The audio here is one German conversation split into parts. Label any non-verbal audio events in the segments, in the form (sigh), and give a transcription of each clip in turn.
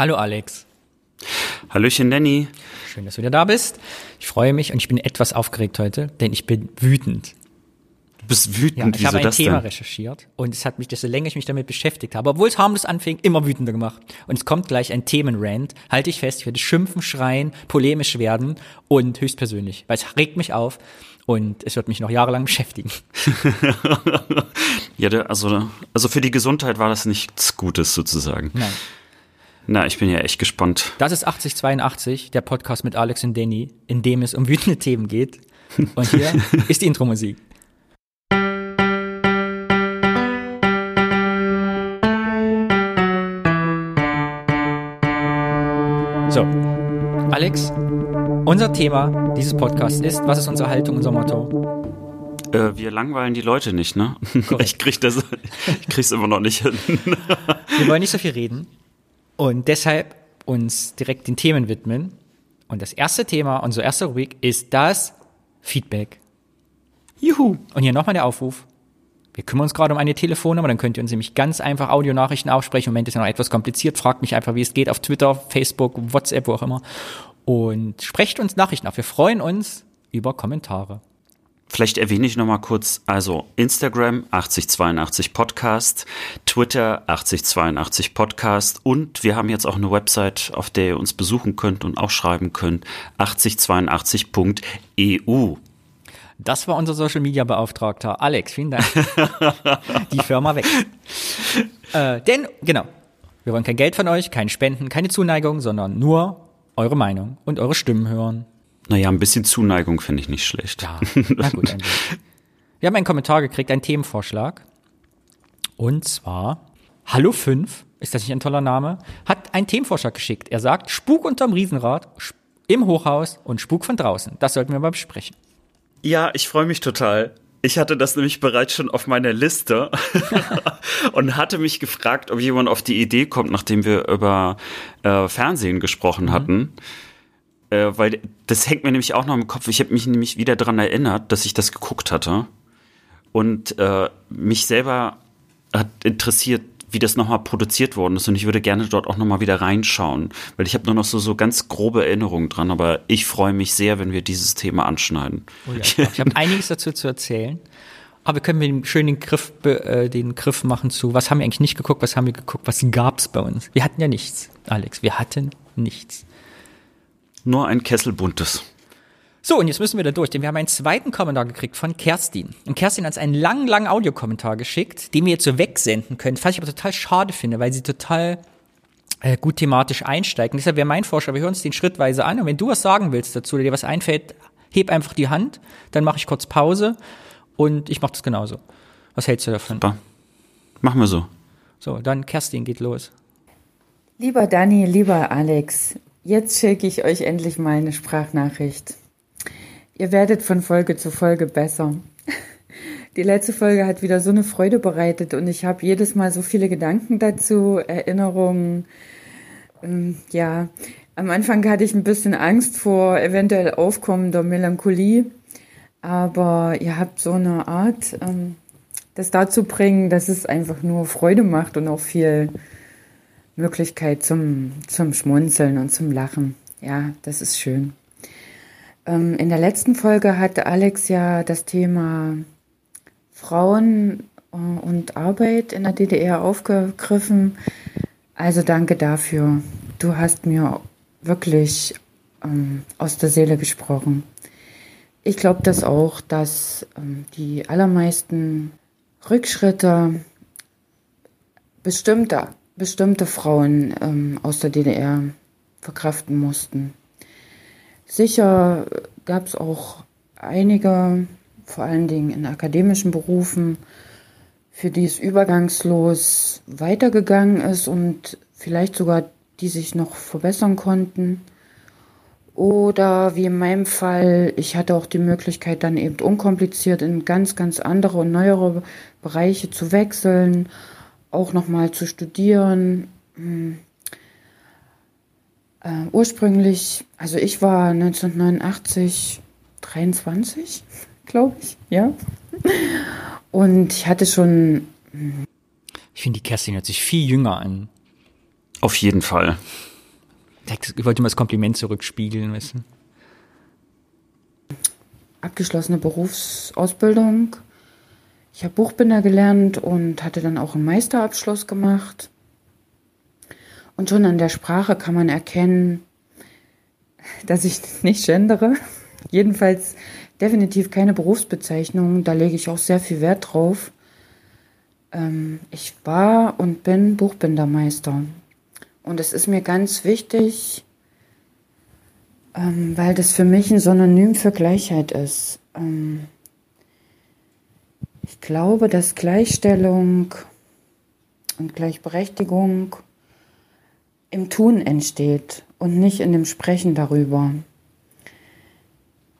Hallo Alex. Hallöchen Nanny. Schön, dass du wieder da bist. Ich freue mich und ich bin etwas aufgeregt heute, denn ich bin wütend. Du bist wütend, Ja, ich wieso habe ein das Thema denn? recherchiert und es hat mich, desto länger ich mich damit beschäftigt habe, obwohl es harmlos anfing, immer wütender gemacht. Und es kommt gleich ein Themenrand. Halte ich fest, ich werde schimpfen, schreien, polemisch werden und höchstpersönlich, weil es regt mich auf und es wird mich noch jahrelang beschäftigen. (laughs) Ja, also, also für die Gesundheit war das nichts Gutes sozusagen. Nein. Na, ich bin ja echt gespannt. Das ist 8082, der Podcast mit Alex und Danny, in dem es um wütende Themen geht. Und hier (laughs) ist die Intro-Musik. So, Alex, unser Thema dieses Podcasts ist, was ist unsere Haltung, unser Motto? Äh, wir langweilen die Leute nicht, ne? (laughs) Ich krieg das, ich krieg's immer noch nicht hin. Wir wollen nicht so viel reden und deshalb uns direkt den Themen widmen. Und das erste Thema, unsere erste Rubrik, ist das Feedback. Juhu. Und hier nochmal der Aufruf. Wir kümmern uns gerade um eine Telefonnummer, dann könnt ihr uns nämlich ganz einfach Audionachrichten aufsprechen. Im Moment ist ja noch etwas kompliziert. Fragt mich einfach, wie es geht auf Twitter, Facebook, WhatsApp, wo auch immer. Und sprecht uns Nachrichten auf. Wir freuen uns über Kommentare. Vielleicht erwähne ich noch mal kurz, also Instagram 8082 Podcast, Twitter 8082 Podcast und wir haben jetzt auch eine Website, auf der ihr uns besuchen könnt und auch schreiben könnt, 8082.eu. Das war unser Social Media Beauftragter. Alex, vielen Dank. (laughs) Die Firma weg. Äh, denn, genau, wir wollen kein Geld von euch, keine Spenden, keine Zuneigung, sondern nur eure Meinung und eure Stimmen hören. Naja, ein bisschen Zuneigung finde ich nicht schlecht. Ja, na gut. (laughs) Wir haben einen Kommentar gekriegt, einen Themenvorschlag. Und zwar, Hallo 5, ist das nicht ein toller Name, hat einen Themenvorschlag geschickt. Er sagt, Spuk unterm Riesenrad, im Hochhaus und Spuk von draußen. Das sollten wir mal besprechen. Ja, ich freue mich total. Ich hatte das nämlich bereits schon auf meiner Liste (laughs) und hatte mich gefragt, ob jemand auf die Idee kommt, nachdem wir über äh, Fernsehen gesprochen hatten. Äh, weil das hängt mir nämlich auch noch im Kopf. Ich habe mich nämlich wieder daran erinnert, dass ich das geguckt hatte. Und äh, mich selber hat interessiert, wie das nochmal produziert worden ist. Und ich würde gerne dort auch nochmal wieder reinschauen. Weil ich habe nur noch so, so ganz grobe Erinnerungen dran. Aber ich freue mich sehr, wenn wir dieses Thema anschneiden. Oh ja, ich habe (laughs) einiges dazu zu erzählen. Aber können wir schön den Griff, äh, den Griff machen zu, was haben wir eigentlich nicht geguckt, was haben wir geguckt, was gab's bei uns? Wir hatten ja nichts, Alex, wir hatten nichts. Nur ein Kessel buntes. So, und jetzt müssen wir da durch, denn wir haben einen zweiten Kommentar gekriegt von Kerstin. Und Kerstin hat uns einen langen, langen Audiokommentar geschickt, den wir jetzt so wegsenden können, was ich aber total schade finde, weil sie total äh, gut thematisch einsteigt. Und deshalb wäre mein Vorschlag, wir hören uns den schrittweise an und wenn du was sagen willst dazu oder dir was einfällt, heb einfach die Hand, dann mache ich kurz Pause und ich mache das genauso. Was hältst du davon? Da. Machen wir so. So, dann Kerstin geht los. Lieber Dani, lieber Alex, jetzt schicke ich euch endlich mal eine Sprachnachricht. Ihr werdet von Folge zu Folge besser. (laughs) Die letzte Folge hat wieder so eine Freude bereitet und ich habe jedes Mal so viele Gedanken dazu, Erinnerungen. Ähm, ja, am Anfang hatte ich ein bisschen Angst vor eventuell aufkommender Melancholie, aber ihr habt so eine Art, ähm, das dazu bringen, dass es einfach nur Freude macht und auch viel Möglichkeit zum, zum Schmunzeln und zum Lachen. Ja, das ist schön. Ähm, in der letzten Folge hatte Alex ja das Thema Frauen äh, und Arbeit in der DDR aufgegriffen. Also danke dafür. Du hast mir wirklich ähm, aus der Seele gesprochen. Ich glaube das auch, dass ähm, die allermeisten Rückschritte bestimmte, bestimmte Frauen ähm, aus der DDR verkraften mussten. Sicher gab es auch einige, vor allen Dingen in akademischen Berufen, für die es übergangslos weitergegangen ist und vielleicht sogar die sich noch verbessern konnten. Oder wie in meinem Fall, ich hatte auch die Möglichkeit, dann eben unkompliziert in ganz, ganz andere und neuere Bereiche zu wechseln, auch nochmal zu studieren. Hm. Äh, ursprünglich, also ich war 1989 23, glaube ich, ja. Und ich hatte schon, Ich finde, die Kerstin hört sich viel jünger an. Auf jeden Fall. Ich wollte mal das Kompliment zurückspiegeln, weißt du? Abgeschlossene Berufsausbildung. Ich habe Buchbinder gelernt und hatte dann auch einen Meisterabschluss gemacht. Und schon an der Sprache kann man erkennen, dass ich (laughs) nicht gendere. Jedenfalls definitiv keine Berufsbezeichnung. Da lege ich auch sehr viel Wert drauf. Ähm, ich war und bin Buchbindermeister. Und es ist mir ganz wichtig, ähm, weil das für mich ein Synonym für Gleichheit ist. Ich glaube, dass Gleichstellung und Gleichberechtigung im Tun entsteht und nicht in dem Sprechen darüber.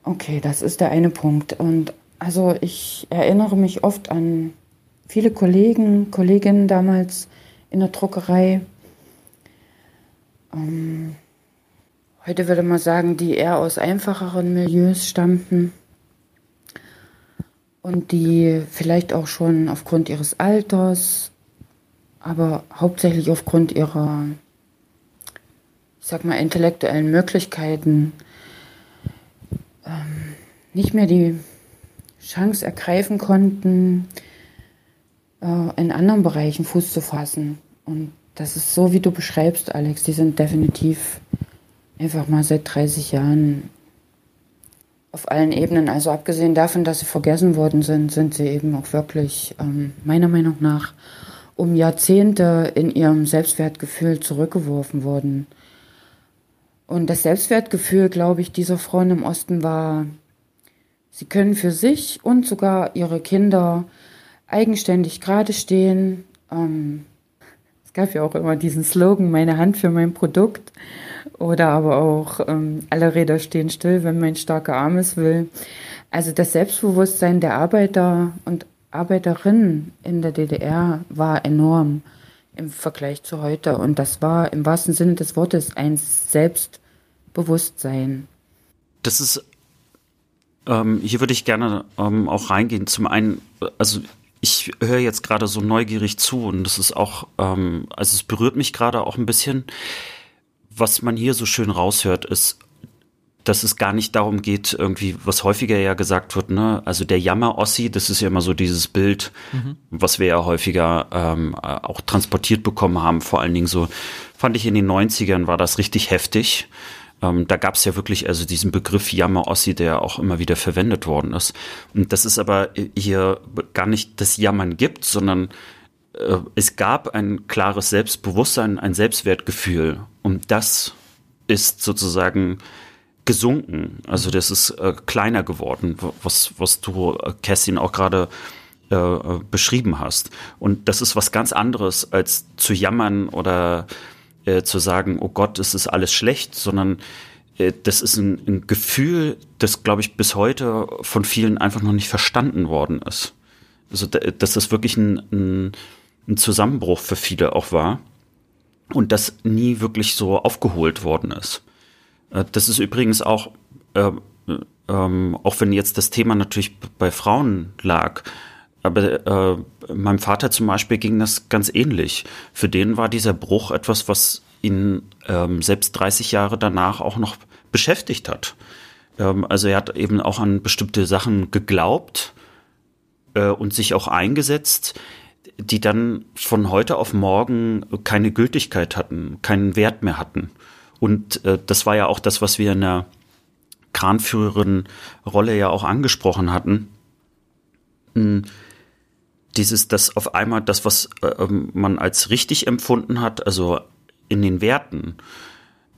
Okay, das ist der eine Punkt. Und also ich erinnere mich oft an viele Kollegen, Kolleginnen damals in der Druckerei. Ähm, heute würde man sagen, die eher aus einfacheren Milieus stammten und die vielleicht auch schon aufgrund ihres Alters, aber hauptsächlich aufgrund ihrer, ich sag mal, intellektuellen Möglichkeiten ähm, nicht mehr die Chance ergreifen konnten, äh, in anderen Bereichen Fuß zu fassen. Und das ist so, wie du beschreibst, Alex. Die sind definitiv einfach mal seit 30 Jahren auf allen Ebenen. Also abgesehen davon, dass sie vergessen worden sind, sind sie eben auch wirklich, ähm, meiner Meinung nach, um Jahrzehnte in ihrem Selbstwertgefühl zurückgeworfen worden. Und das Selbstwertgefühl, glaube ich, dieser Frauen im Osten war, sie können für sich und sogar ihre Kinder eigenständig gerade stehen. Ähm, es gab ja auch immer diesen Slogan, meine Hand für mein Produkt. Oder aber auch, ähm, alle Räder stehen still, wenn mein starker Arm es will. Also das Selbstbewusstsein der Arbeiter und Arbeiterinnen in der DDR war enorm im Vergleich zu heute. Und das war im wahrsten Sinne des Wortes ein Selbst Bewusstsein. Das ist, ähm, hier würde ich gerne ähm, auch reingehen. Zum einen, also ich höre jetzt gerade so neugierig zu und das ist auch, ähm, also es berührt mich gerade auch ein bisschen. Was man hier so schön raushört, ist, dass es gar nicht darum geht, irgendwie, was häufiger ja gesagt wird, ne, also der Jammer-Ossi, das ist ja immer so dieses Bild, mhm. was wir ja häufiger ähm, auch transportiert bekommen haben, vor allen Dingen so, fand ich in den 90ern war das richtig heftig. Ähm, da gab es ja wirklich also diesen Begriff Jammer-Ossi, der auch immer wieder verwendet worden ist. Und das ist aber hier gar nicht das Jammern gibt, sondern äh, es gab ein klares Selbstbewusstsein, ein Selbstwertgefühl. Und das ist sozusagen gesunken. Also das ist äh, kleiner geworden, was, was du, äh, Kerstin, auch gerade äh, beschrieben hast. Und das ist was ganz anderes, als zu jammern oder äh, zu sagen, oh Gott, es ist alles schlecht, sondern äh, das ist ein, ein Gefühl, das, glaube ich, bis heute von vielen einfach noch nicht verstanden worden ist. Also, das wirklich ein, ein, ein Zusammenbruch für viele auch war und das nie wirklich so aufgeholt worden ist. Äh, das ist übrigens auch, äh, ähm, auch wenn jetzt das Thema natürlich bei Frauen lag, aber äh, meinem Vater zum Beispiel ging das ganz ähnlich. Für den war dieser Bruch etwas, was ihn ähm, selbst 30 Jahre danach auch noch beschäftigt hat. Ähm, also er hat eben auch an bestimmte Sachen geglaubt äh, und sich auch eingesetzt, die dann von heute auf morgen keine Gültigkeit hatten, keinen Wert mehr hatten. Und äh, das war ja auch das, was wir in der Kranführerin Rolle ja auch angesprochen hatten. Hm dieses, das auf einmal das, was äh, ähm, man als richtig empfunden hat, also in den Werten,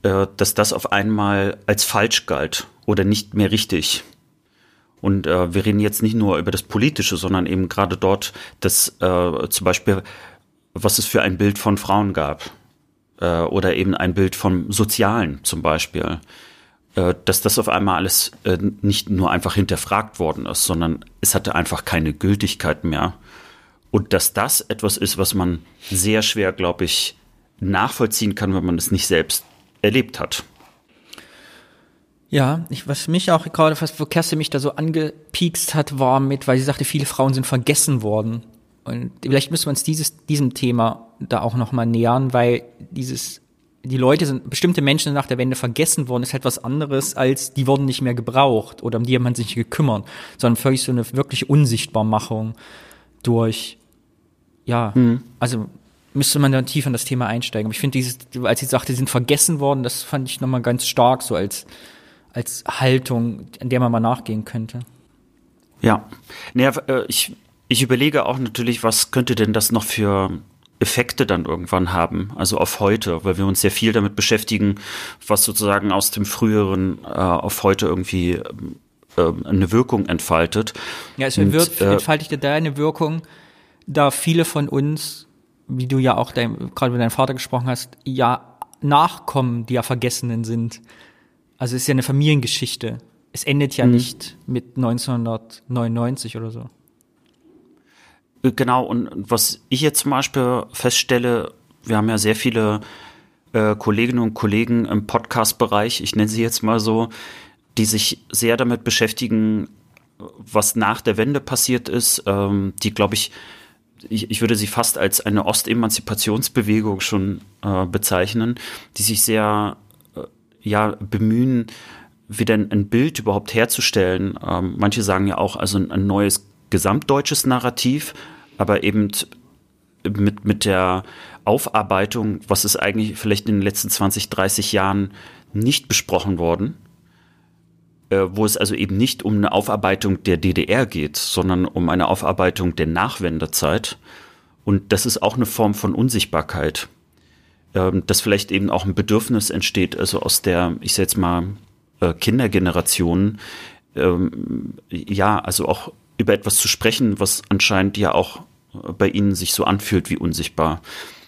äh, dass das auf einmal als falsch galt oder nicht mehr richtig. Und äh, wir reden jetzt nicht nur über das Politische, sondern eben gerade dort, dass äh, zum Beispiel, was es für ein Bild von Frauen gab äh, oder eben ein Bild vom Sozialen zum Beispiel äh, dass das auf einmal alles äh, nicht nur einfach hinterfragt worden ist, sondern es hatte einfach keine Gültigkeit mehr. Und dass das etwas ist, was man sehr schwer, glaube ich, nachvollziehen kann, wenn man es nicht selbst erlebt hat. Ja, ich, was mich auch gerade, fast, wo Kerstin mich da so angepiekst hat, war mit, weil sie sagte, viele Frauen sind vergessen worden. Und vielleicht müssen wir uns dieses, diesem Thema da auch nochmal nähern, weil dieses die Leute sind, bestimmte Menschen nach der Wende vergessen worden, ist halt was anderes als die wurden nicht mehr gebraucht oder um die hat man sich nicht gekümmert, sondern völlig so eine wirklich Unsichtbarmachung durch, ja, mhm. also müsste man dann tief in das Thema einsteigen. Aber ich finde dieses, als sie sagte, die sind vergessen worden, das fand ich nochmal ganz stark so als, als Haltung, an der man mal nachgehen könnte. Ja, naja, äh, ich, ich überlege auch natürlich, was könnte denn das noch für Effekte dann irgendwann haben, also auf heute, weil wir uns sehr viel damit beschäftigen, was sozusagen aus dem früheren äh, auf heute irgendwie äh, eine Wirkung entfaltet. Ja, es wird, äh, entfaltet da eine Wirkung, da viele von uns, wie du ja auch dein, gerade mit deinem Vater gesprochen hast, ja Nachkommen, die ja Vergessenen sind. Also es ist ja eine Familiengeschichte. Es endet ja mhm. nicht mit 1999 oder so. Äh, genau, und was ich jetzt zum Beispiel feststelle, wir haben ja sehr viele äh, Kolleginnen und Kollegen im Podcast-Bereich, ich nenne sie jetzt mal so, die sich sehr damit beschäftigen, was nach der Wende passiert ist, ähm, die, glaube ich, ich, ich würde sie fast als eine Ostemanzipationsbewegung schon äh, bezeichnen, die sich sehr ja, bemühen, wieder ein Bild überhaupt herzustellen. Ähm, manche sagen ja auch, also ein, neues gesamtdeutsches Narrativ, aber eben mit, mit der Aufarbeitung, was ist eigentlich vielleicht in den letzten 20, 30 Jahren nicht besprochen worden, äh, wo es also eben nicht um eine Aufarbeitung der DDR geht, sondern um eine Aufarbeitung der Nachwendezeit. Und das ist auch eine Form von Unsichtbarkeit, ähm, dass vielleicht eben auch ein Bedürfnis entsteht, also aus der, ich sag jetzt mal, äh, Kindergeneration, ähm, ja, also auch über etwas zu sprechen, was anscheinend ja auch bei Ihnen sich so anfühlt wie unsichtbar.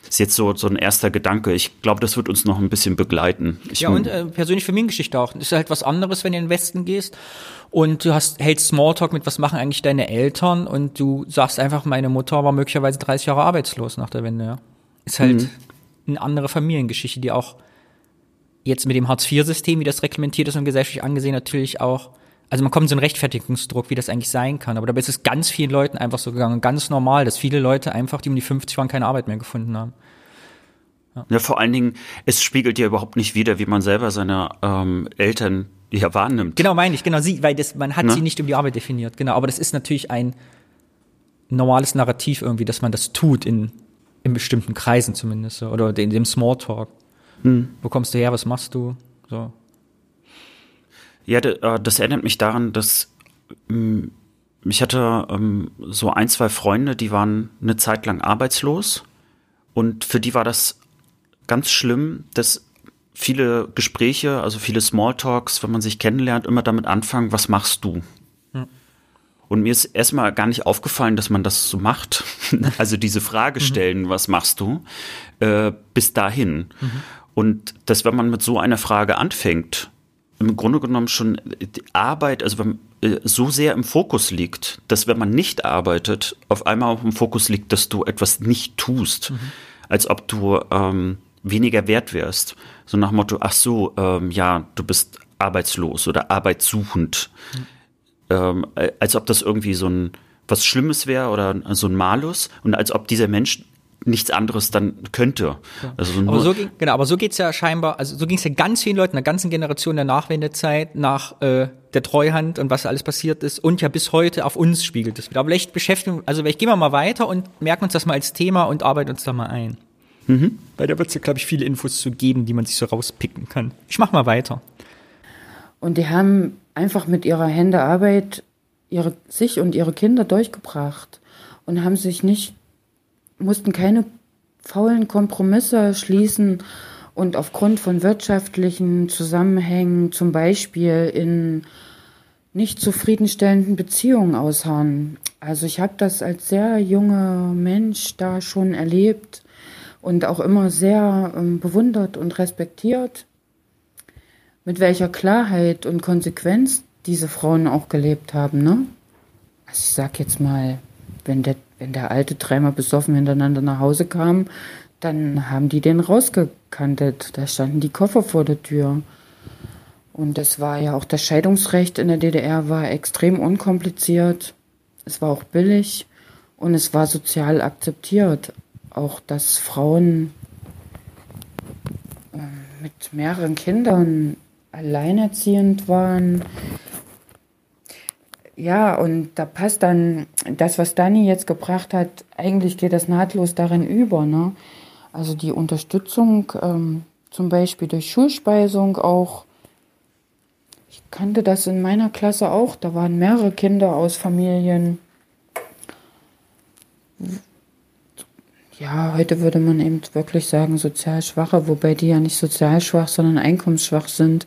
Das ist jetzt so, so ein erster Gedanke. Ich glaube, das wird uns noch ein bisschen begleiten. Ich ja, und äh, persönlich Familiengeschichte auch. Ist halt was anderes, wenn du in den Westen gehst und du hast, hältst Smalltalk mit, was machen eigentlich deine Eltern und du sagst einfach, meine Mutter war möglicherweise 30 Jahre arbeitslos nach der Wende. Ja. Ist halt mhm. Eine andere Familiengeschichte, die auch jetzt mit dem Hartz-IV-System, wie das reglementiert ist und gesellschaftlich angesehen, natürlich auch also man kommt in so einen Rechtfertigungsdruck, wie das eigentlich sein kann. Aber dabei ist es ganz vielen Leuten einfach so gegangen, ganz normal, dass viele Leute einfach, die um die 50 waren, keine Arbeit mehr gefunden haben. Ja. ja, vor allen Dingen, es spiegelt ja überhaupt nicht wider, wie man selber seine ähm, Eltern ja wahrnimmt. Genau, meine ich, genau, sie, weil das, man hat ne? sie nicht um die Arbeit definiert, genau. Aber das ist natürlich ein normales Narrativ irgendwie, dass man das tut in, in bestimmten Kreisen zumindest, so, oder in dem Smalltalk. Hm. Wo kommst du her, was machst du? So. Ja, äh, das erinnert mich daran, dass mm, ich hatte ähm, so ein, zwei Freunde, die waren eine Zeit lang arbeitslos und für die war das ganz schlimm, dass viele Gespräche, also viele Smalltalks, wenn man sich kennenlernt, immer damit anfangen, was machst du? Und mir ist erstmal gar nicht aufgefallen, dass man das so macht. (laughs) also diese Frage mhm. stellen, mhm. was machst du? Äh, bis dahin. Mhm. Und dass wenn man mit so einer Frage anfängt, im Grunde genommen schon die Arbeit, also wenn, äh, so sehr im Fokus liegt, dass wenn man nicht arbeitet, auf einmal auch im Fokus liegt, dass du etwas nicht tust, mhm. als ob du ähm, weniger wert wärst. So nach Motto, ach so, ähm, ja, du bist arbeitslos oder arbeitssuchend. Mhm. Ähm, als ob das irgendwie so ein was Schlimmes wäre oder so ein Malus und als ob dieser Mensch nichts anderes dann könnte. Also aber so ging, genau, aber so geht's ja scheinbar, also so ging es ja ganz vielen Leuten, einer ganzen Generation der Nachwendezeit nach äh, der Treuhand und was alles passiert ist und ja bis heute auf uns spiegelt es wieder. Aber vielleicht beschäftigen, also vielleicht gehen wir mal weiter und merken uns das mal als Thema und arbeiten uns da mal ein. Mhm. Weil da wird es ja, glaube ich, viele Infos zu geben, die man sich so rauspicken kann. Ich mach mal weiter. Und die haben einfach mit ihrer Hände Arbeit ihre, sich und ihre Kinder durchgebracht und haben sich nicht mussten keine faulen Kompromisse schließen und aufgrund von wirtschaftlichen Zusammenhängen zum Beispiel in nicht zufriedenstellenden Beziehungen ausharren. Also ich habe das als sehr junger Mensch da schon erlebt und auch immer sehr ähm, bewundert und respektiert, mit welcher Klarheit und Konsequenz diese Frauen auch gelebt haben. Ne? Also ich sag jetzt mal, wenn der wenn der Alte dreimal besoffen hintereinander nach Hause kam, dann haben die den rausgekantet. Da standen die Koffer vor der Tür. Und es war ja auch das Scheidungsrecht in der DDR war extrem unkompliziert. Es war auch billig und es war sozial akzeptiert. Auch dass Frauen mit mehreren Kindern alleinerziehend waren. Ja, und da passt dann das, was Dani jetzt gebracht hat, eigentlich geht das nahtlos darin über. Ne? Also die Unterstützung ähm, zum Beispiel durch Schulspeisung auch. Ich kannte das in meiner Klasse auch. Da waren mehrere Kinder aus Familien. Ja, heute würde man eben wirklich sagen sozial schwache, wobei die ja nicht sozial schwach, sondern einkommensschwach sind.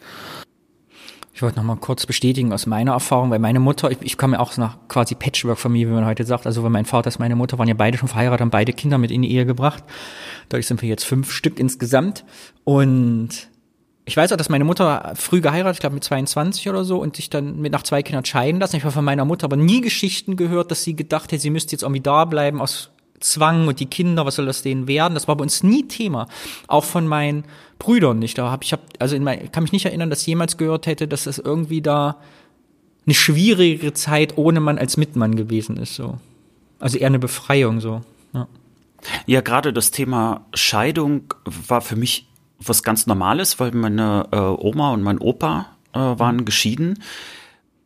Ich wollte noch mal kurz bestätigen aus meiner Erfahrung, weil meine Mutter, ich, ich komme ja auch nach quasi Patchwork-Familie, wie man heute sagt. Also weil mein Vater ist meine Mutter, waren ja beide schon verheiratet, haben beide Kinder mit in die Ehe gebracht. Dadurch sind wir jetzt fünf Stück insgesamt. Und ich weiß auch, dass meine Mutter früh geheiratet, ich glaube mit 22 oder so, und sich dann mit nach zwei Kindern scheiden lassen. Ich habe von meiner Mutter aber nie Geschichten gehört, dass sie gedacht hätte, sie müsste jetzt irgendwie da bleiben aus Zwang und die Kinder, was soll das denen werden? Das war bei uns nie Thema. Auch von meinen Brüdern nicht. Da habe ich hab, also in mein, kann mich nicht erinnern, dass ich jemals gehört hätte, dass das irgendwie da eine schwierigere Zeit ohne Mann als Mitmann gewesen ist. So. Also eher eine Befreiung so. Ja, ja gerade das Thema Scheidung war für mich was ganz Normales, weil meine äh, Oma und mein Opa äh, waren geschieden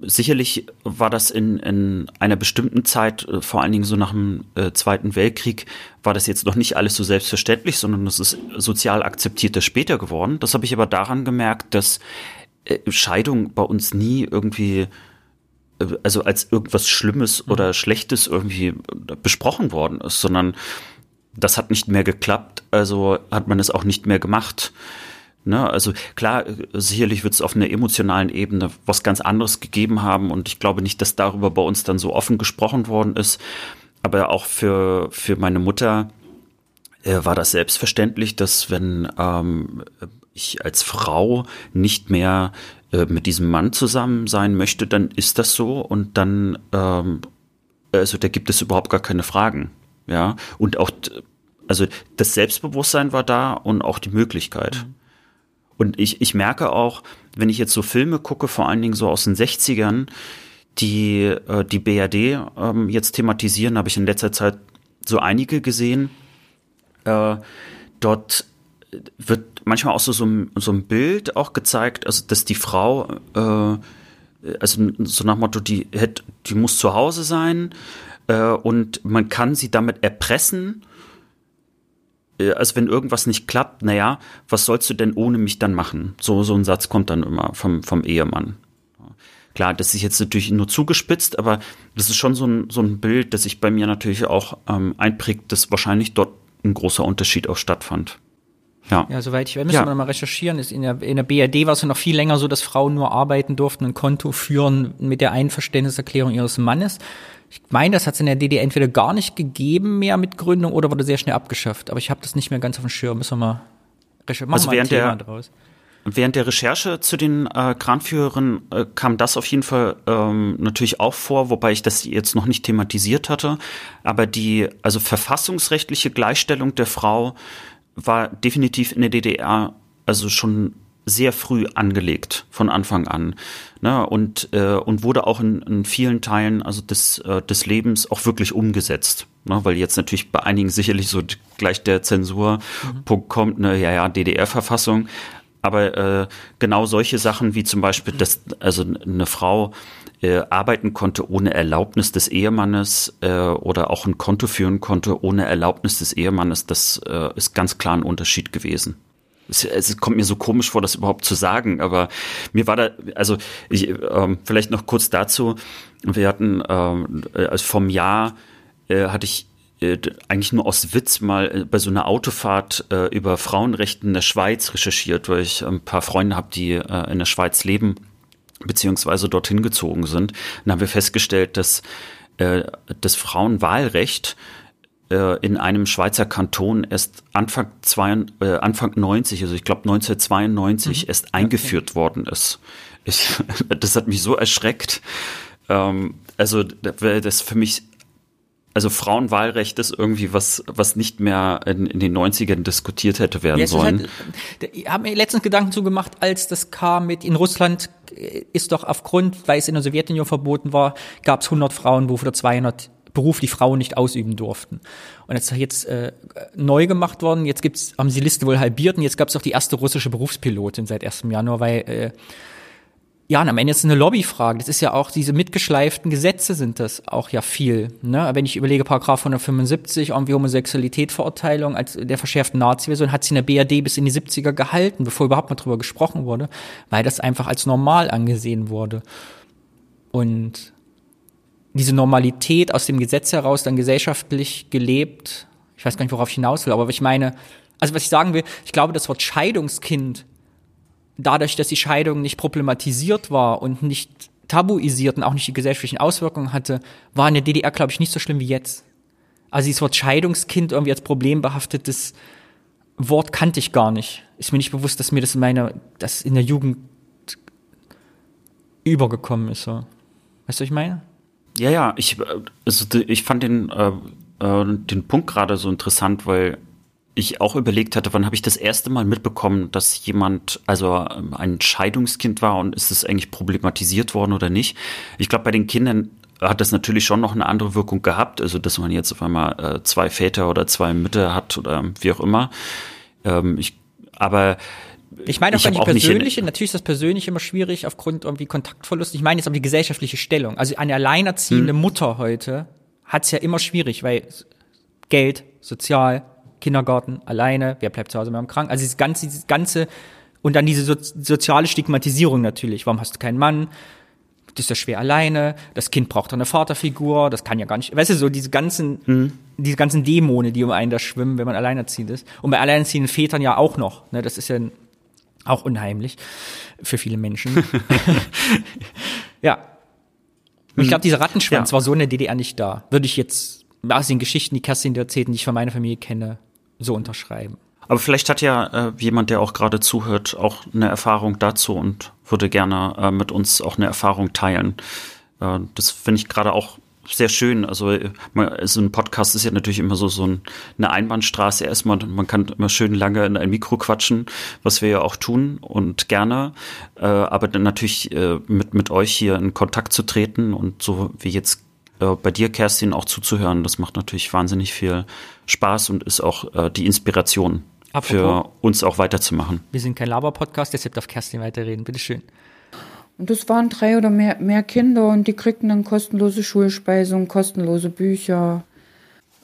sicherlich war das in, in einer bestimmten Zeit, äh, vor allen Dingen so nach dem äh, Zweiten Weltkrieg, war das jetzt noch nicht alles so selbstverständlich, sondern es ist sozial akzeptierter später geworden. Das habe ich aber daran gemerkt, dass äh, Scheidung bei uns nie irgendwie äh, also als irgendwas Schlimmes mhm. oder Schlechtes irgendwie äh, besprochen worden ist, sondern das hat nicht mehr geklappt, also hat man es auch nicht mehr gemacht. Ne, also klar, sicherlich wird es auf einer emotionalen Ebene was ganz anderes gegeben haben und ich glaube nicht, dass darüber bei uns dann so offen gesprochen worden ist. Aber auch für, für meine Mutter äh, war das selbstverständlich, dass wenn ähm, ich als Frau nicht mehr äh, mit diesem Mann zusammen sein möchte, dann ist das so und dann, ähm, also da gibt es überhaupt gar keine Fragen. Ja, und auch, also das Selbstbewusstsein war da und auch die Möglichkeit. Mhm. Und ich, ich merke auch, wenn ich jetzt so Filme gucke, vor allen Dingen so aus den 60ern, die äh, die BRD ähm, jetzt thematisieren, habe ich in letzter Zeit so einige gesehen. Äh, dort wird manchmal auch so, so, so ein Bild auch gezeigt, also dass die Frau, äh, also so nach Motto, die, die muss zu Hause sein äh, und man kann sie damit erpressen, äh, als wenn irgendwas nicht klappt, naja, was sollst du denn ohne mich dann machen? So, so ein Satz kommt dann immer vom, vom Ehemann. Klar, das ist jetzt natürlich nur zugespitzt, aber das ist schon so ein, so ein Bild, das sich bei mir natürlich auch ähm, einprägt, dass wahrscheinlich dort ein großer Unterschied auch stattfand. Ja. ja, soweit ich weiß, müssen ja. wir mal recherchieren. Ist in, der, in der BRD war es ja noch viel länger so, dass Frauen nur arbeiten durften, ein Konto führen mit der Einverständniserklärung ihres Mannes. Ich meine, das hat es in der DDR entweder gar nicht gegeben mehr mit Gründung oder wurde sehr schnell abgeschafft. Aber ich habe das nicht mehr ganz auf dem Schirm. Müssen wir mal recherchieren. Also während der, draus. Während der Recherche zu den äh, Kranführerinnen äh, kam das auf jeden Fall ähm, natürlich auch vor, wobei ich das jetzt noch nicht thematisiert hatte. Aber die also verfassungsrechtliche Gleichstellung der Frau war definitiv in der DDR also schon sehr früh angelegt von Anfang an ne, und äh, und wurde auch in, in vielen Teilen also des äh, des Lebens auch wirklich umgesetzt ne, weil jetzt natürlich bei einigen sicherlich so gleich der Zensurpunkt mhm. kommt ne? Ja ja DDR-Verfassung aber äh, genau solche Sachen wie zum Beispiel dass also eine Frau äh, arbeiten konnte ohne Erlaubnis des Ehemannes äh, oder auch ein Konto führen konnte ohne Erlaubnis des Ehemannes das äh, ist ganz klar ein Unterschied gewesen es, es, kommt mir so komisch vor, das überhaupt zu sagen, aber mir war da, also ich, ähm, vielleicht noch kurz dazu. Wir hatten ähm, also vom Jahr äh, hatte ich äh, eigentlich nur aus Witz mal äh, bei so einer Autofahrt äh, über Frauenrechten in der Schweiz recherchiert, weil ich ein paar Freunde habe, die äh, in der Schweiz leben beziehungsweise dorthin gezogen sind. Dann haben wir festgestellt, dass äh, das Frauenwahlrecht äh, in einem Schweizer Kanton erst Anfang, zwei, äh, Anfang 90, also ich glaube 1992 mhm. erst eingeführt okay. worden ist. Ich, (laughs) das hat mich so erschreckt. Ähm, also das für mich also Frauenwahlrecht ist irgendwie was, was nicht mehr in, in den 90ern diskutiert hätte werden ja, sollen. Halt, ich habe mir letztens Gedanken zugemacht, als das kam mit in Russland ist doch aufgrund, weil es in der Sowjetunion verboten war, gab es 100 Frauen, wo für 200 Beruf die Frauen nicht ausüben durften. Und jetzt ist jetzt äh, neu gemacht worden. Jetzt gibt's, haben sie die Liste wohl halbiert und jetzt gab es auch die erste russische Berufspilotin seit 1. Januar, weil äh, ja, und am Ende ist es eine Lobbyfrage. Das ist ja auch, diese mitgeschleiften Gesetze sind das auch ja viel. Ne? Wenn ich überlege, Paragraph 175, irgendwie Homosexualität-Verurteilung als der verschärften Nazi-Version, hat sie in der BRD bis in die 70er gehalten, bevor überhaupt mal drüber gesprochen wurde, weil das einfach als normal angesehen wurde. Und diese Normalität aus dem Gesetz heraus dann gesellschaftlich gelebt, ich weiß gar nicht, worauf ich hinaus will, aber ich meine, also was ich sagen will, ich glaube, das Wort Scheidungskind dadurch, dass die Scheidung nicht problematisiert war und nicht tabuisiert und auch nicht die gesellschaftlichen Auswirkungen hatte, war in der DDR, glaube ich, nicht so schlimm wie jetzt. Also dieses Wort Scheidungskind irgendwie als problembehaftetes Wort kannte ich gar nicht. Ist mir nicht bewusst, dass mir das in meiner, das in der Jugend übergekommen ist. So. Weißt du, was ich meine? Ja, ja, ich, äh, also, ich fand den, äh, äh, den Punkt gerade so interessant, weil ich auch überlegt hatte, wann habe ich das erste Mal mitbekommen, dass jemand also ähm, ein Scheidungskind war und ist es eigentlich problematisiert worden oder nicht. Ich glaube, bei den Kindern hat das natürlich schon noch eine andere Wirkung gehabt, also dass man jetzt auf einmal äh, zwei Väter oder zwei Mütter hat oder wie auch immer. Ähm, ich, aber ich meine auch, ich die persönliche, natürlich ist das persönlich immer schwierig aufgrund irgendwie Kontaktverlust. Ich meine jetzt aber die gesellschaftliche Stellung. Also eine alleinerziehende hm. Mutter heute hat es ja immer schwierig, weil Geld, sozial, Kindergarten, alleine, wer bleibt zu Hause, beim krank. Also dieses ganze, dieses ganze, und dann diese so, soziale Stigmatisierung natürlich. Warum hast du keinen Mann? Das ist ja schwer alleine, das Kind braucht doch eine Vaterfigur, das kann ja gar nicht, weißt du, so diese ganzen, mhm. diese ganzen Dämonen, die um einen da schwimmen, wenn man alleinerziehend ist. Und bei alleinerziehenden Vätern ja auch noch, ne, das ist ja auch unheimlich für viele Menschen. (laughs) ja. Und ich glaube, dieser Rattenschwanz ja. war so in der DDR nicht da. Würde ich jetzt aus den Geschichten, die Kerstin erzählt, die ich von meiner Familie kenne, so unterschreiben. Aber vielleicht hat ja äh, jemand, der auch gerade zuhört, auch eine Erfahrung dazu und würde gerne äh, mit uns auch eine Erfahrung teilen. Äh, das finde ich gerade auch sehr schön. Also äh, so ein Podcast ist ja natürlich immer so, so eine Einbahnstraße erstmal. Man kann immer schön lange in ein Mikro quatschen, was wir ja auch tun und gerne. Äh, aber dann natürlich äh, mit, mit euch hier in Kontakt zu treten und so wie jetzt äh, bei dir, Kerstin, auch zuzuhören. Das macht natürlich wahnsinnig viel Spaß und ist auch äh, die Inspiration Apropos, für uns auch weiterzumachen. Wir sind kein Laber-Podcast, deshalb darf Kerstin weiterreden. Bitteschön. Und das waren drei oder mehr, mehr Kinder und die kriegten dann kostenlose Schulspeisung, kostenlose Bücher.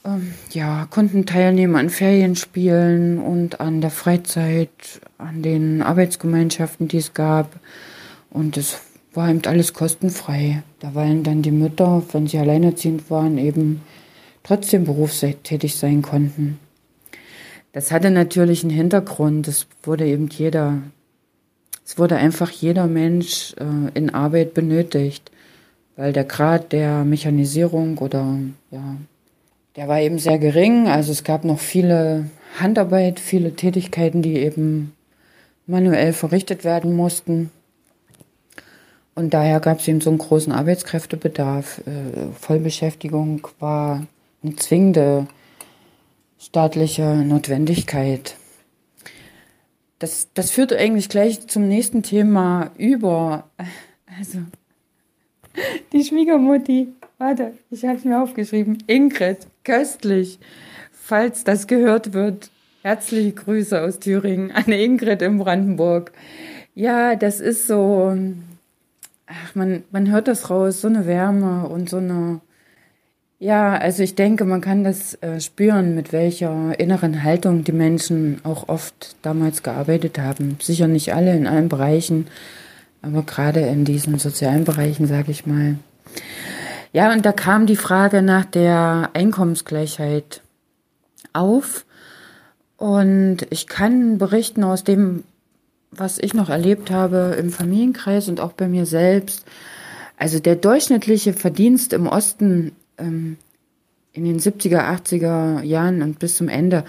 Ähm, ja, konnten teilnehmen an Ferienspielen und an der Freizeit, an den Arbeitsgemeinschaften, die es gab. Und es war eben alles kostenfrei. Da waren dann die Mütter, wenn sie alleinerziehend waren, eben trotzdem berufstätig sein konnten. Das hatte natürlich einen Hintergrund. Es wurde eben jeder, es wurde einfach jeder Mensch äh, in Arbeit benötigt, weil der Grad der Mechanisierung oder ja, der war eben sehr gering. Also es gab noch viele Handarbeit, viele Tätigkeiten, die eben manuell verrichtet werden mussten. Und daher gab es eben so einen großen Arbeitskräftebedarf. Äh, Vollbeschäftigung war eine zwingende staatliche Notwendigkeit. Das, das führt eigentlich gleich zum nächsten Thema über. Also, die Schwiegermutti, warte, ich habe es mir aufgeschrieben. Ingrid, köstlich. Falls das gehört wird, herzliche Grüße aus Thüringen an Ingrid in Brandenburg. Ja, das ist so, ach, man, man hört das raus, so eine Wärme und so eine, ja, also ich denke, man kann das äh, spüren, mit welcher inneren Haltung die Menschen auch oft damals gearbeitet haben. Sicher nicht alle in allen Bereichen, aber gerade in diesen sozialen Bereichen, sage ich mal. Ja, und da kam die Frage nach der Einkommensgleichheit auf. Und ich kann berichten aus dem, was ich noch erlebt habe im Familienkreis und auch bei mir selbst, also der durchschnittliche Verdienst im Osten ähm, in den 70er, 80er Jahren und bis zum Ende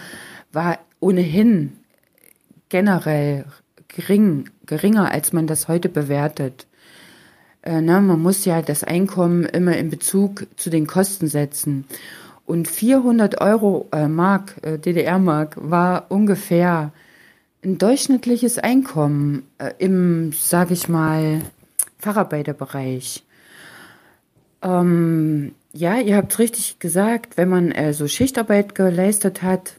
war ohnehin generell gering, geringer, als man das heute bewertet. Äh, na, man muss ja das Einkommen immer in Bezug zu den Kosten setzen. Und 400 Euro äh, Mark, äh, DDR-Mark, war ungefähr ein durchschnittliches Einkommen äh, im, sage ich mal, Facharbeiterbereich. Ähm, ja, ihr habt richtig gesagt, wenn man äh, so Schichtarbeit geleistet hat,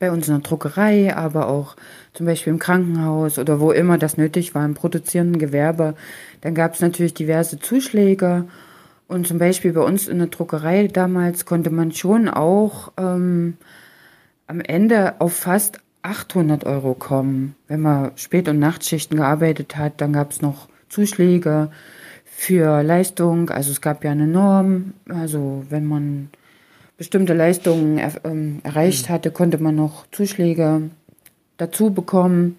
bei uns in der Druckerei, aber auch zum Beispiel im Krankenhaus oder wo immer das nötig war, im produzierenden Gewerbe, dann gab es natürlich diverse Zuschläge. Und zum Beispiel bei uns in der Druckerei damals konnte man schon auch ähm, am Ende auf fast 800 Euro kommen. Wenn man Spät- und Nachtschichten gearbeitet hat, dann gab es noch Zuschläge für Leistung. Also es gab ja eine Norm. Also wenn man bestimmte Leistungen er, ähm, erreicht hatte, konnte man noch Zuschläge dazu bekommen.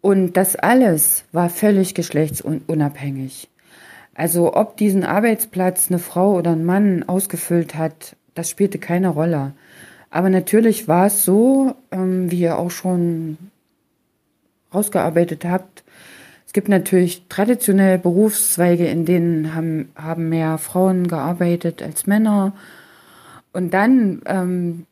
Und das alles war völlig geschlechtsunabhängig. Also ob diesen Arbeitsplatz eine Frau oder ein Mann ausgefüllt hat, das spielte keine Rolle. Aber natürlich war es so, ähm, wie ihr auch schon rausgearbeitet habt, es gibt natürlich traditionell Berufszweige, in denen haben, haben mehr Frauen gearbeitet als Männer. Und dann, ähm,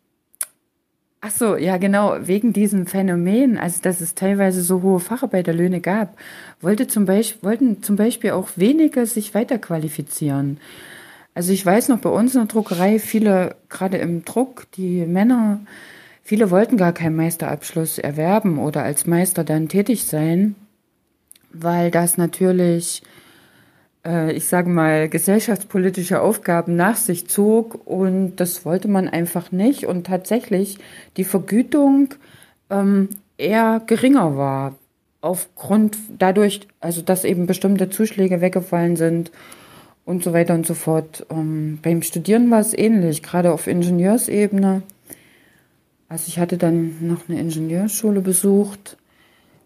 ach so, ja genau, wegen diesem Phänomen, also dass es teilweise so hohe Facharbeiterlöhne gab, wollte zum Beispiel, wollten zum Beispiel auch wenige sich weiterqualifizieren. Also ich weiß noch bei uns in der Druckerei, viele, gerade im Druck, die Männer, viele wollten gar keinen Meisterabschluss erwerben oder als Meister dann tätig sein, weil das natürlich, äh, ich sage mal, gesellschaftspolitische Aufgaben nach sich zog und das wollte man einfach nicht. Und tatsächlich die Vergütung ähm, eher geringer war aufgrund dadurch, also dass eben bestimmte Zuschläge weggefallen sind und so weiter und so fort. Ähm, beim Studieren war es ähnlich, gerade auf Ingenieursebene. Also ich hatte dann noch eine Ingenieurschule besucht.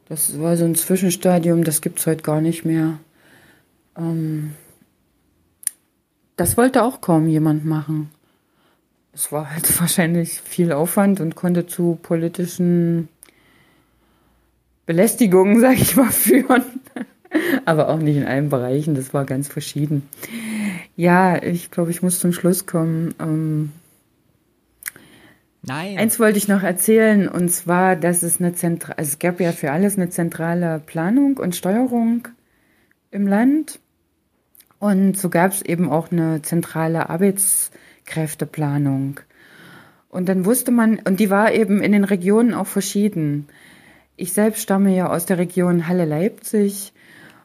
Das war so ein Zwischenstadium, das gibt es heute gar nicht mehr. Ähm, das wollte auch kaum jemand machen. Es war halt (laughs) wahrscheinlich viel Aufwand und konnte zu politischen Belästigungen, (laughs) sag ich mal, führen (laughs) aber auch nicht in allen Bereichen. Das war ganz verschieden. Ja, ich glaube, ich muss zum Schluss kommen. Ähm, Nein. Eins wollte ich noch erzählen, und zwar, dass es eine zentrale, also es gab ja für alles eine zentrale Planung und Steuerung im Land. Und so gab es eben auch eine zentrale Arbeitskräfteplanung. Und dann wusste man, und die war eben in den Regionen auch verschieden. Ich selbst stamme ja aus der Region Halle-Leipzig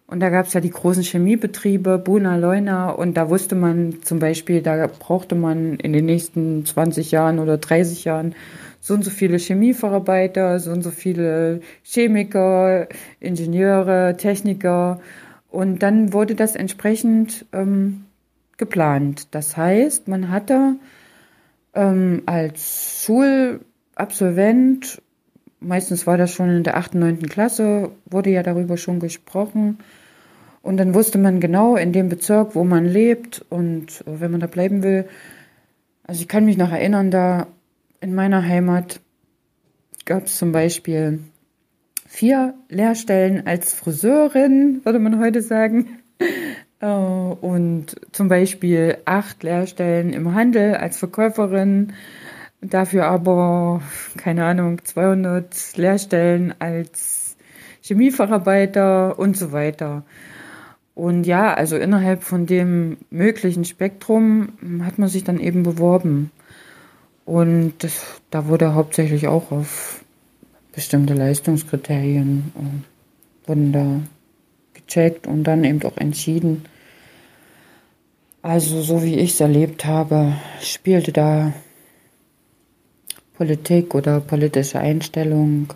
und da gab es ja die großen Chemiebetriebe, Buna, Leuna, und da wusste man zum Beispiel, da brauchte man in den nächsten 20 Jahren oder 30 Jahren so und so viele Chemiefacharbeiter, so und so viele Chemiker, Ingenieure, Techniker. Und dann wurde das entsprechend ähm, geplant. Das heißt, man hatte ähm, als Schulabsolvent, meistens war das schon in der 8., 9. Klasse, wurde ja darüber schon gesprochen, und dann wusste man genau in dem Bezirk, wo man lebt und wenn man da bleiben will. Also ich kann mich noch erinnern, da in meiner Heimat gab es zum Beispiel vier Lehrstellen als Friseurin, würde man heute sagen. (laughs) Äh, und zum Beispiel acht Lehrstellen im Handel als Verkäuferin. Dafür aber, keine Ahnung, 200 Lehrstellen als Chemiefacharbeiter und so weiter. Und ja, also innerhalb von dem möglichen Spektrum hat man sich dann eben beworben. Und da wurde hauptsächlich auch auf bestimmte Leistungskriterien äh, wurden da gecheckt und dann eben auch entschieden. Also so wie ich es erlebt habe, spielte da Politik oder politische Einstellung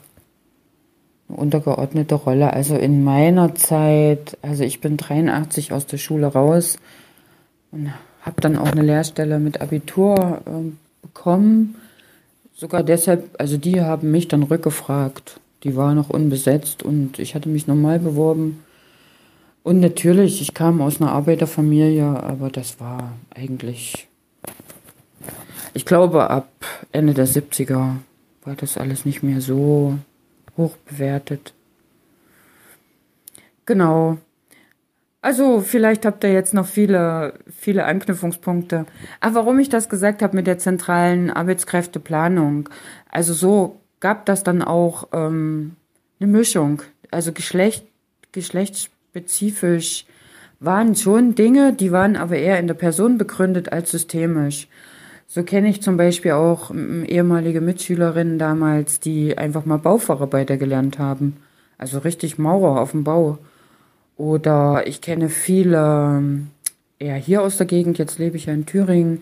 untergeordnete Rolle. Also in meiner Zeit, also ich bin 83 aus der Schule raus und habe dann auch eine Lehrstelle mit Abitur äh, bekommen. Sogar deshalb, also die haben mich dann rückgefragt. Die war noch unbesetzt und ich hatte mich normal beworben. Und natürlich, ich kam aus einer Arbeiterfamilie, aber das war eigentlich, ich glaube, ab Ende der 70er war das alles nicht mehr so hoch bewertet. Genau. Also vielleicht habt ihr jetzt noch viele, viele Anknüpfungspunkte. Aber warum ich das gesagt habe mit der zentralen Arbeitskräfteplanung, also so gab das dann auch ähm, eine Mischung, also Geschlecht, geschlechtsspezifisch waren schon Dinge, die waren aber eher in der Person begründet als systemisch. So kenne ich zum Beispiel auch ehemalige Mitschülerinnen damals, die einfach mal Baufacharbeiter gelernt haben. Also richtig Maurer auf dem Bau. Oder ich kenne viele, eher hier aus der Gegend, jetzt lebe ich ja in Thüringen,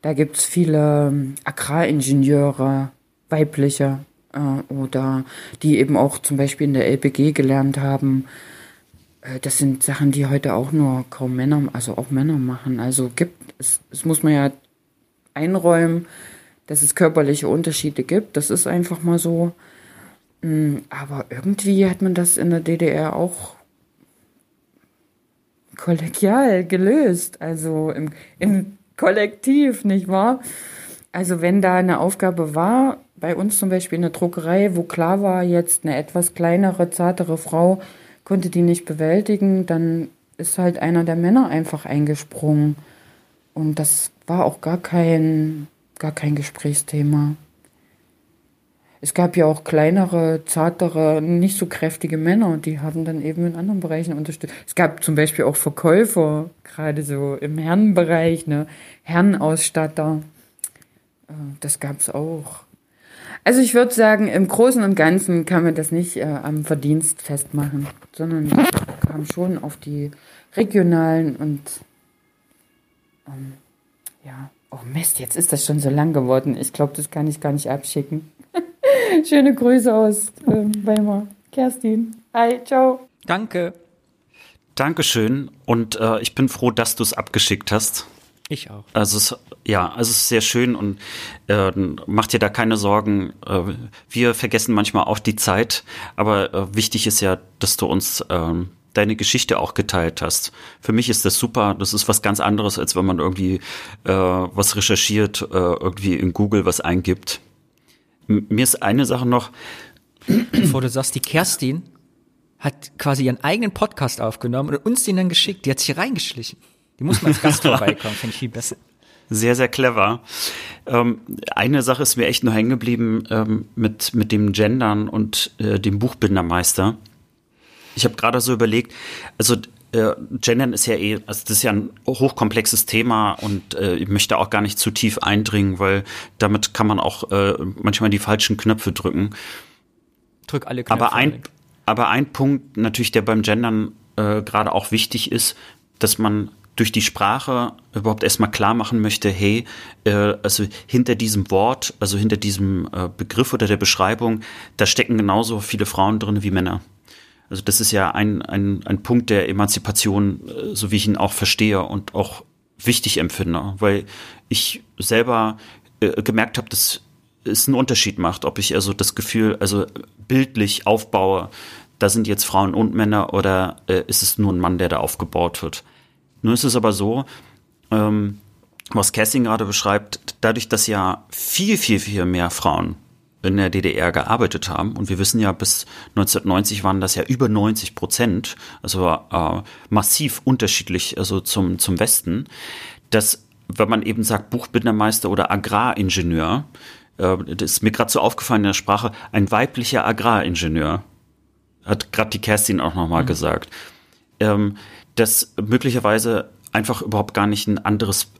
da gibt's viele Agraringenieure, weibliche, äh, oder die eben auch zum Beispiel in der LPG gelernt haben. Äh, das sind Sachen, die heute auch nur kaum Männer, also auch Männer machen. Also gibt es, es muss man ja einräumen, dass es körperliche Unterschiede gibt. Das ist einfach mal so. Mm, aber irgendwie hat man das in der DDR auch kollegial gelöst, also im, im Kollektiv, nicht wahr? Also wenn da eine Aufgabe war, bei uns zum Beispiel in der Druckerei, wo klar war, jetzt eine etwas kleinere, zartere Frau konnte die nicht bewältigen, dann ist halt einer der Männer einfach eingesprungen. Und das war auch gar kein, gar kein Gesprächsthema. Es gab ja auch kleinere, zartere, nicht so kräftige Männer, die haben dann eben in anderen Bereichen unterstützt. Es gab zum Beispiel auch Verkäufer, gerade so im Herrenbereich, ne, Herrenausstatter. Äh, das gab's auch. Also ich würde sagen, im Großen und Ganzen kann man das nicht äh, am Verdienst festmachen, sondern kam schon auf die regionalen und ähm, ja, oh Mist, jetzt ist das schon so lang geworden. Ich glaube, das kann ich gar nicht abschicken. (laughs) Schöne Grüße aus ähm, Weimar. Kerstin. Hi, ciao. Danke. Dankeschön und äh, ich bin froh, dass du es abgeschickt hast. Ich auch. Also es, ja, also es ist sehr schön und äh, macht dir da keine Sorgen. Äh, wir vergessen manchmal auch die Zeit, aber äh, wichtig ist ja, dass du uns äh, deine Geschichte auch geteilt hast. Für mich ist das super. Das ist was ganz anderes, als wenn man irgendwie äh, was recherchiert, äh, irgendwie in Google was eingibt. M mir ist eine Sache noch. Bevor du sagst, die Kerstin hat quasi ihren eigenen Podcast aufgenommen und uns den dann geschickt. Die hat sich hier reingeschlichen. Die muss mal als Gast (laughs) vorbeikommen, finde ich viel besser. Sehr, sehr clever. Ähm, eine Sache ist mir echt nur hängen geblieben ähm, mit, mit dem Gendern und äh, dem Buchbindermeister. Ich habe gerade so überlegt, also äh, Gendern ist ja eh, also das ist ja ein hochkomplexes Thema und äh, ich möchte auch gar nicht zu tief eindringen, weil damit kann man auch äh, manchmal die falschen Knöpfe drücken. Drück alle Knöpfe. Aber ein, aber ein Punkt natürlich, der beim Gendern äh, gerade auch wichtig ist, dass man durch die Sprache überhaupt erstmal klar machen möchte, hey, äh, also hinter diesem Wort, also hinter diesem äh, Begriff oder der Beschreibung, da stecken genauso viele Frauen drin wie Männer. Also das ist ja ein, ein, ein Punkt der Emanzipation, äh, so wie ich ihn auch verstehe und auch wichtig empfinde, weil ich selber äh, gemerkt habe, dass es einen Unterschied macht, ob ich also das Gefühl, also bildlich aufbaue, da sind jetzt Frauen und Männer oder äh, ist es nur ein Mann, der da aufgebaut wird. Nur ist es aber so, ähm, was Kerstin gerade beschreibt, dadurch, dass ja viel, viel, viel mehr Frauen in der DDR gearbeitet haben. Und wir wissen ja, bis 1990 waren das ja über 90 Prozent, also äh, massiv unterschiedlich, also zum, zum Westen, dass, wenn man eben sagt Buchbindermeister oder Agraringenieur, äh, das ist mir gerade so aufgefallen in der Sprache, ein weiblicher Agraringenieur, hat gerade die Kerstin auch nochmal mhm. gesagt. Ähm, dass möglicherweise einfach überhaupt gar nicht ein anderes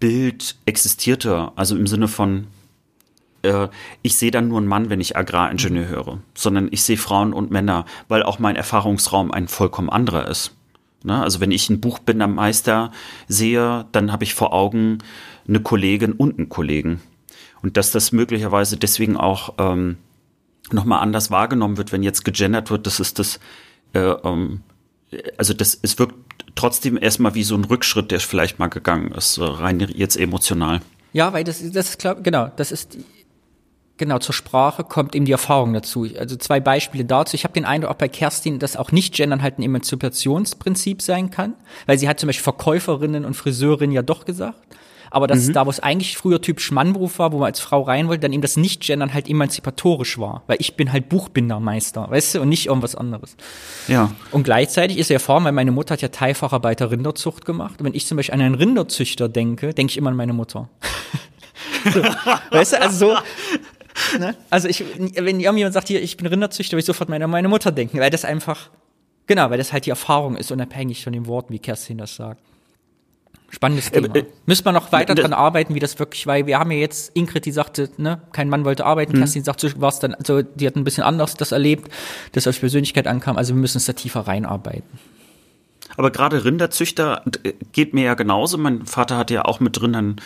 Bild existierte, also im Sinne von äh, ich sehe dann nur einen Mann, wenn ich Agraringenieur mhm. höre, sondern ich sehe Frauen und Männer, weil auch mein Erfahrungsraum ein vollkommen anderer ist. Ne? Also wenn ich ein Buchbindermeister sehe, dann habe ich vor Augen eine Kollegin und einen Kollegen. Und dass das möglicherweise deswegen auch ähm, nochmal anders wahrgenommen wird, wenn jetzt gegendert wird, das ist das äh, ähm, also das, es wirkt trotzdem erstmal wie so ein Rückschritt, der vielleicht mal gegangen ist, rein jetzt emotional. Ja, weil das, das ist klar, genau, das ist, genau, zur Sprache kommt eben die Erfahrung dazu. Also zwei Beispiele dazu. Ich habe den Eindruck auch bei Kerstin, dass auch nicht Gendern halt ein Emanzipationsprinzip sein kann, weil sie hat zum Beispiel Verkäuferinnen und Friseurinnen ja doch gesagt. Aber dass mhm. da, wo es eigentlich früher typisch Mannberuf war, wo man als Frau rein wollte, dann eben das Nicht-Gendern halt emanzipatorisch war. Weil ich bin halt Buchbindermeister, weißt du, und nicht irgendwas anderes. Ja. Und gleichzeitig ist ja Form, weil meine Mutter hat ja Teilfacharbeiter Rinderzucht gemacht. Und wenn ich zum Beispiel an einen Rinderzüchter denke, denke ich immer an meine Mutter. (laughs) so, weißt du, also so, ne? (laughs) Also ich, wenn jemand sagt, hier, ich bin Rinderzüchter, würde ich sofort meine, meine Mutter denken, weil das einfach Genau, weil das halt die Erfahrung ist, unabhängig von den Worten, wie Kerstin das sagt. Spannendes Thema. Äh, äh, Müssen wir noch weiter dran arbeiten, wie das wirklich, weil wir haben ja jetzt Ingrid, die sagte, ne, kein Mann wollte arbeiten, mhm. Kerstin sagt, so war es dann, also die hat ein bisschen anders das erlebt, das auf Persönlichkeit ankam, also wir müssen es da tiefer reinarbeiten. Aber gerade Rinderzüchter äh, geht mir ja genauso. Mein Vater hat ja auch mit Rindern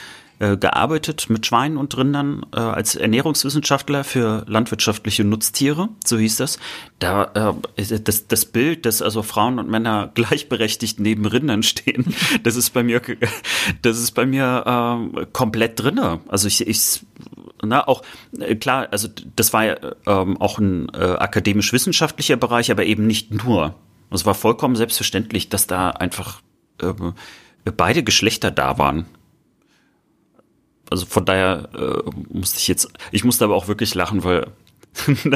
äh, gearbeitet mit Schweinen und Rindern äh, als Ernährungswissenschaftler für landwirtschaftliche Nutztiere, so hieß das. Da äh, das, das Bild, dass also Frauen und Männer (laughs) gleichberechtigt neben Rindern stehen, (laughs) das ist bei mir, (laughs) das ist bei mir äh, komplett drinne. Also ich, ich na, auch äh, klar, also das war ja ähm, auch ein äh, akademisch-wissenschaftlicher Bereich, aber eben nicht nur. Es war vollkommen selbstverständlich, dass da einfach äh, beide Geschlechter da waren also von daher äh, musste ich jetzt, ich musste aber auch wirklich lachen, weil (laughs)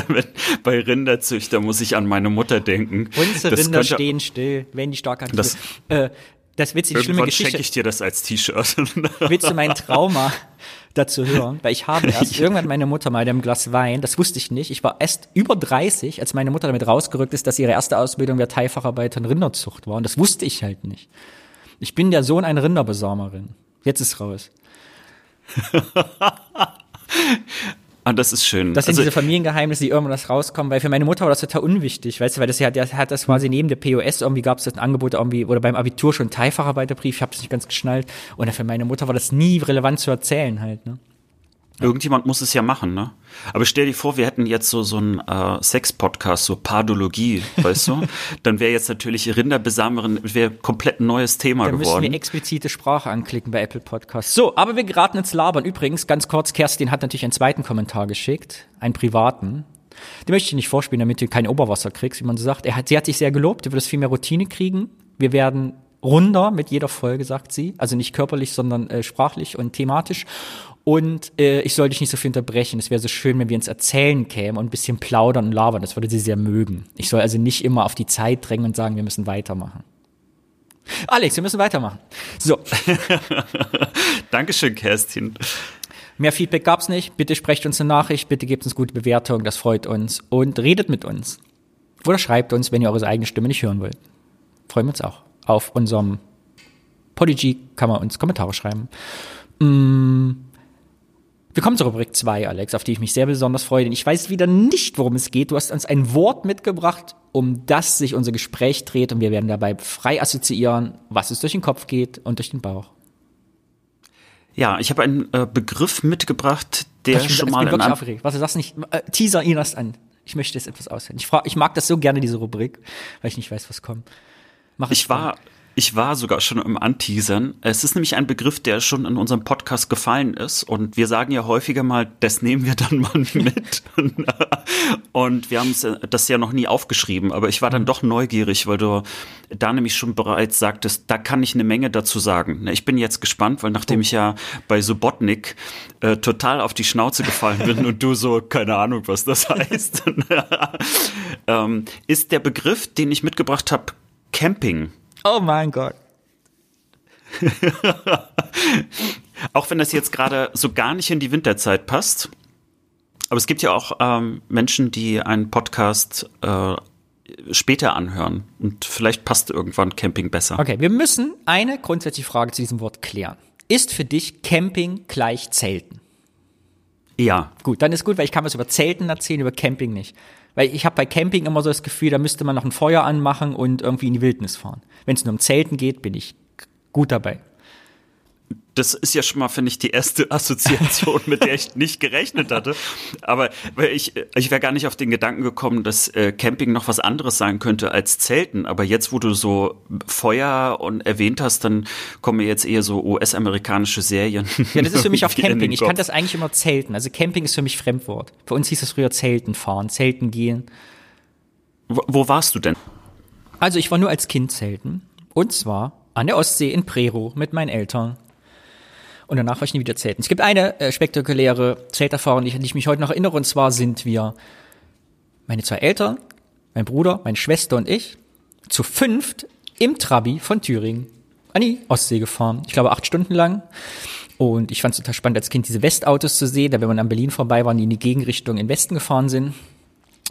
bei Rinderzüchter muss ich an meine Mutter denken. Unsere das Rinder stehen still, wenn die stark aktiv das, äh, das wird die schlimme Geschichte. schenke ich dir das als T-Shirt. (laughs) Willst du mein Trauma dazu hören? Weil ich habe erst (laughs) ja. irgendwann meine Mutter mal dem Glas Wein, das wusste ich nicht. Ich war erst über 30, als meine Mutter damit rausgerückt ist, dass ihre erste Ausbildung der Teilfacharbeiter in Rinderzucht war. Und das wusste ich halt nicht. Ich bin der Sohn einer Rinderbesamerin. Jetzt ist raus. (laughs) Ah, das ist schön. Das sind also, diese Familiengeheimnisse, die irgendwann das rauskommen, weil für meine Mutter war das total unwichtig, weißt du, weil das ja, der hat das quasi neben der POS irgendwie gab es das ein Angebot irgendwie oder beim Abitur schon Teilfacharbeiterbrief, ich habe es nicht ganz geschnallt und für meine Mutter war das nie relevant zu erzählen halt, ne? Irgendjemand muss es ja machen, ne? Aber stell dir vor, wir hätten jetzt so so einen äh, Sex-Podcast, so Pardologie, weißt du? (laughs) Dann wäre jetzt natürlich Rinderbesamerin, wäre komplett ein neues Thema Dann geworden. Dann müssen wir explizite Sprache anklicken bei Apple Podcasts. So, aber wir geraten ins Labern. Übrigens, ganz kurz, Kerstin hat natürlich einen zweiten Kommentar geschickt, einen privaten. Den möchte ich nicht vorspielen, damit du kein Oberwasser kriegst, wie man so sagt. Er hat, sie hat sich sehr gelobt, du würdest viel mehr Routine kriegen. Wir werden runder mit jeder Folge, sagt sie. Also nicht körperlich, sondern äh, sprachlich und thematisch. Und äh, ich soll dich nicht so viel unterbrechen. Es wäre so schön, wenn wir uns erzählen kämen und ein bisschen plaudern und labern. Das würde sie sehr mögen. Ich soll also nicht immer auf die Zeit drängen und sagen, wir müssen weitermachen. Alex, wir müssen weitermachen. So. (laughs) Dankeschön, Kerstin. Mehr Feedback gab's nicht. Bitte sprecht uns eine Nachricht, bitte gebt uns gute Bewertung, das freut uns. Und redet mit uns. Oder schreibt uns, wenn ihr eure eigene Stimme nicht hören wollt. Freuen wir uns auch. Auf unserem Podigy kann man uns Kommentare schreiben. Mmh. Wir kommen zur Rubrik 2, Alex, auf die ich mich sehr besonders freue, denn ich weiß wieder nicht, worum es geht. Du hast uns ein Wort mitgebracht, um das sich unser Gespräch dreht und wir werden dabei frei assoziieren, was es durch den Kopf geht und durch den Bauch. Ja, ich habe einen äh, Begriff mitgebracht, der ich schon mal bin wirklich aufgeregt. Was das nicht? Äh, teaser ihn erst an. Ich möchte jetzt etwas aushören. Ich, frag, ich mag das so gerne, diese Rubrik, weil ich nicht weiß, was kommt. Mach ich war, ich war sogar schon im Anteasern. Es ist nämlich ein Begriff, der schon in unserem Podcast gefallen ist. Und wir sagen ja häufiger mal, das nehmen wir dann mal (laughs) mit. und wir haben das ja noch nie aufgeschrieben. Aber ich war dann doch neugierig, weil du da nämlich schon bereits sagtest, da kann ich eine Menge dazu sagen. Ich bin jetzt gespannt, weil nachdem ich ja bei Subotnik äh, total auf die Schnauze gefallen bin und du so, keine Ahnung, was das (laughs) heißt, (laughs) ähm, ist der Begriff, den ich mitgebracht habe, Camping. Oh mein Gott. (laughs) auch wenn das jetzt gerade so gar nicht in die Winterzeit passt. Aber es gibt ja auch ähm, Menschen, die einen Podcast äh, später anhören. Und vielleicht passt irgendwann Camping besser. Okay, wir müssen eine grundsätzliche Frage zu diesem Wort klären. Ist für dich Camping gleich Zelten? Ja. Gut, dann ist gut, weil ich kann was über Zelten erzählen, über Camping nicht. Weil ich habe bei Camping immer so das Gefühl, da müsste man noch ein Feuer anmachen und irgendwie in die Wildnis fahren. Wenn es nur um Zelten geht, bin ich gut dabei das ist ja schon mal, finde ich, die erste (laughs) Assoziation, mit der ich nicht gerechnet hatte. Aber ich, ich wäre gar nicht auf den Gedanken gekommen, dass äh, Camping noch was anderes sein könnte als Zelten. Aber jetzt, wo du so Feuer und erwähnt hast, dann kommen mir jetzt eher so US-amerikanische Serien. (laughs) Ja, das ist für mich auch Camping. Ich kann das eigentlich immer Zelten. Also Camping ist für mich Fremdwort. Für uns hieß es früher Zelten fahren, Zelten gehen. Wo, wo warst du denn? Also ich war nur als Kind Zelten. Und zwar an der Ostsee in Prero mit meinen Eltern und danach war ich nie wieder zelten. Es gibt eine äh, spektakuläre Zelterfahrung, an die ich mich heute noch erinnere, und zwar sind wir, meine zwei Eltern, mein Bruder, meine Schwester und ich, zu fünft im Trabi von Thüringen an die Ostsee gefahren. Ich glaube acht Stunden lang. Und ich fand es total spannend, als Kind diese Westautos zu sehen, da wenn man an Berlin vorbei war, die in die Gegenrichtung in Westen gefahren sind.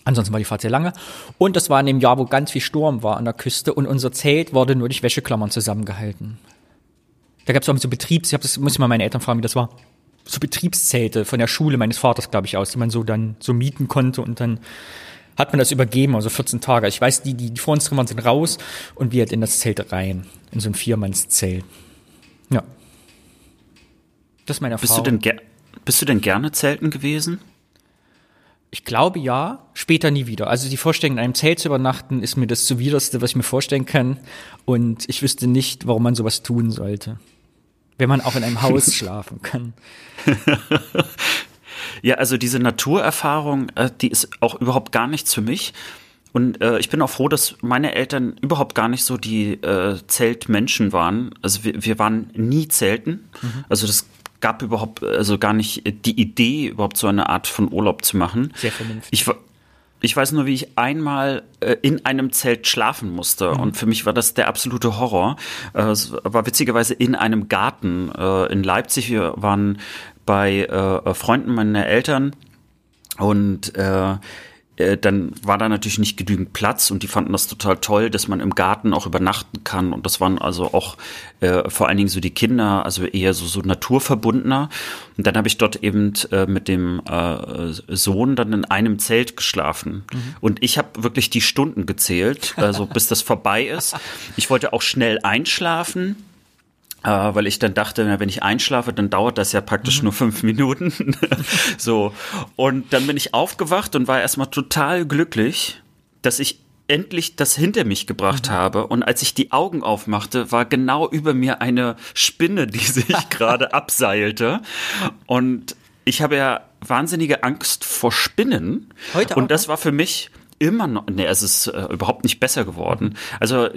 Ansonsten war die Fahrt sehr lange. Und das war in dem Jahr, wo ganz viel Sturm war an der Küste und unser Zelt wurde nur durch Wäscheklammern zusammengehalten. Da gab es auch so Betriebs, ich hab das muss ich mal meine Eltern fragen, wie das war. So Betriebszelte von der Schule meines Vaters, glaube ich, aus, die man so dann so mieten konnte und dann hat man das übergeben, also 14 Tage. Ich weiß, die, die, die vor uns drin waren, sind raus und wir halt in das Zelt rein. In so ein Viermannszelt. Ja. Das ist meine Erfahrung. Bist du denn, bist du denn gerne zelten gewesen? Ich glaube ja, später nie wieder. Also die Vorstellung, in einem Zelt zu übernachten, ist mir das zuwiderste, was ich mir vorstellen kann. Und ich wüsste nicht, warum man sowas tun sollte. Wenn man auch in einem Haus (laughs) schlafen kann. (laughs) ja, also diese Naturerfahrung, äh, die ist auch überhaupt gar nichts für mich. Und äh, ich bin auch froh, dass meine Eltern überhaupt gar nicht so die äh, Zeltmenschen waren. Also wir, wir waren nie Zelten. Mhm. Also das gab überhaupt also gar nicht die Idee, überhaupt so eine Art von Urlaub zu machen. Sehr vernünftig. Ich, ich weiß nur, wie ich einmal äh, in einem Zelt schlafen musste. Mhm. Und für mich war das der absolute Horror. Äh, es war witzigerweise in einem Garten äh, in Leipzig. Wir waren bei äh, Freunden meiner Eltern und äh, äh, dann war da natürlich nicht genügend Platz und die fanden das total toll, dass man im Garten auch übernachten kann und das waren also auch äh, vor allen Dingen so die Kinder, also eher so, so naturverbundener und dann habe ich dort eben äh, mit dem äh, Sohn dann in einem Zelt geschlafen mhm. und ich habe wirklich die Stunden gezählt, also bis das vorbei ist. Ich wollte auch schnell einschlafen äh, weil ich dann dachte, na, wenn ich einschlafe, dann dauert das ja praktisch mhm. nur fünf Minuten. (laughs) so. Und dann bin ich aufgewacht und war erstmal total glücklich, dass ich endlich das hinter mich gebracht mhm. habe. Und als ich die Augen aufmachte, war genau über mir eine Spinne, die sich (laughs) gerade abseilte. Und ich habe ja wahnsinnige Angst vor Spinnen. Heute auch, Und das war für mich immer noch, nee, es ist äh, überhaupt nicht besser geworden. Also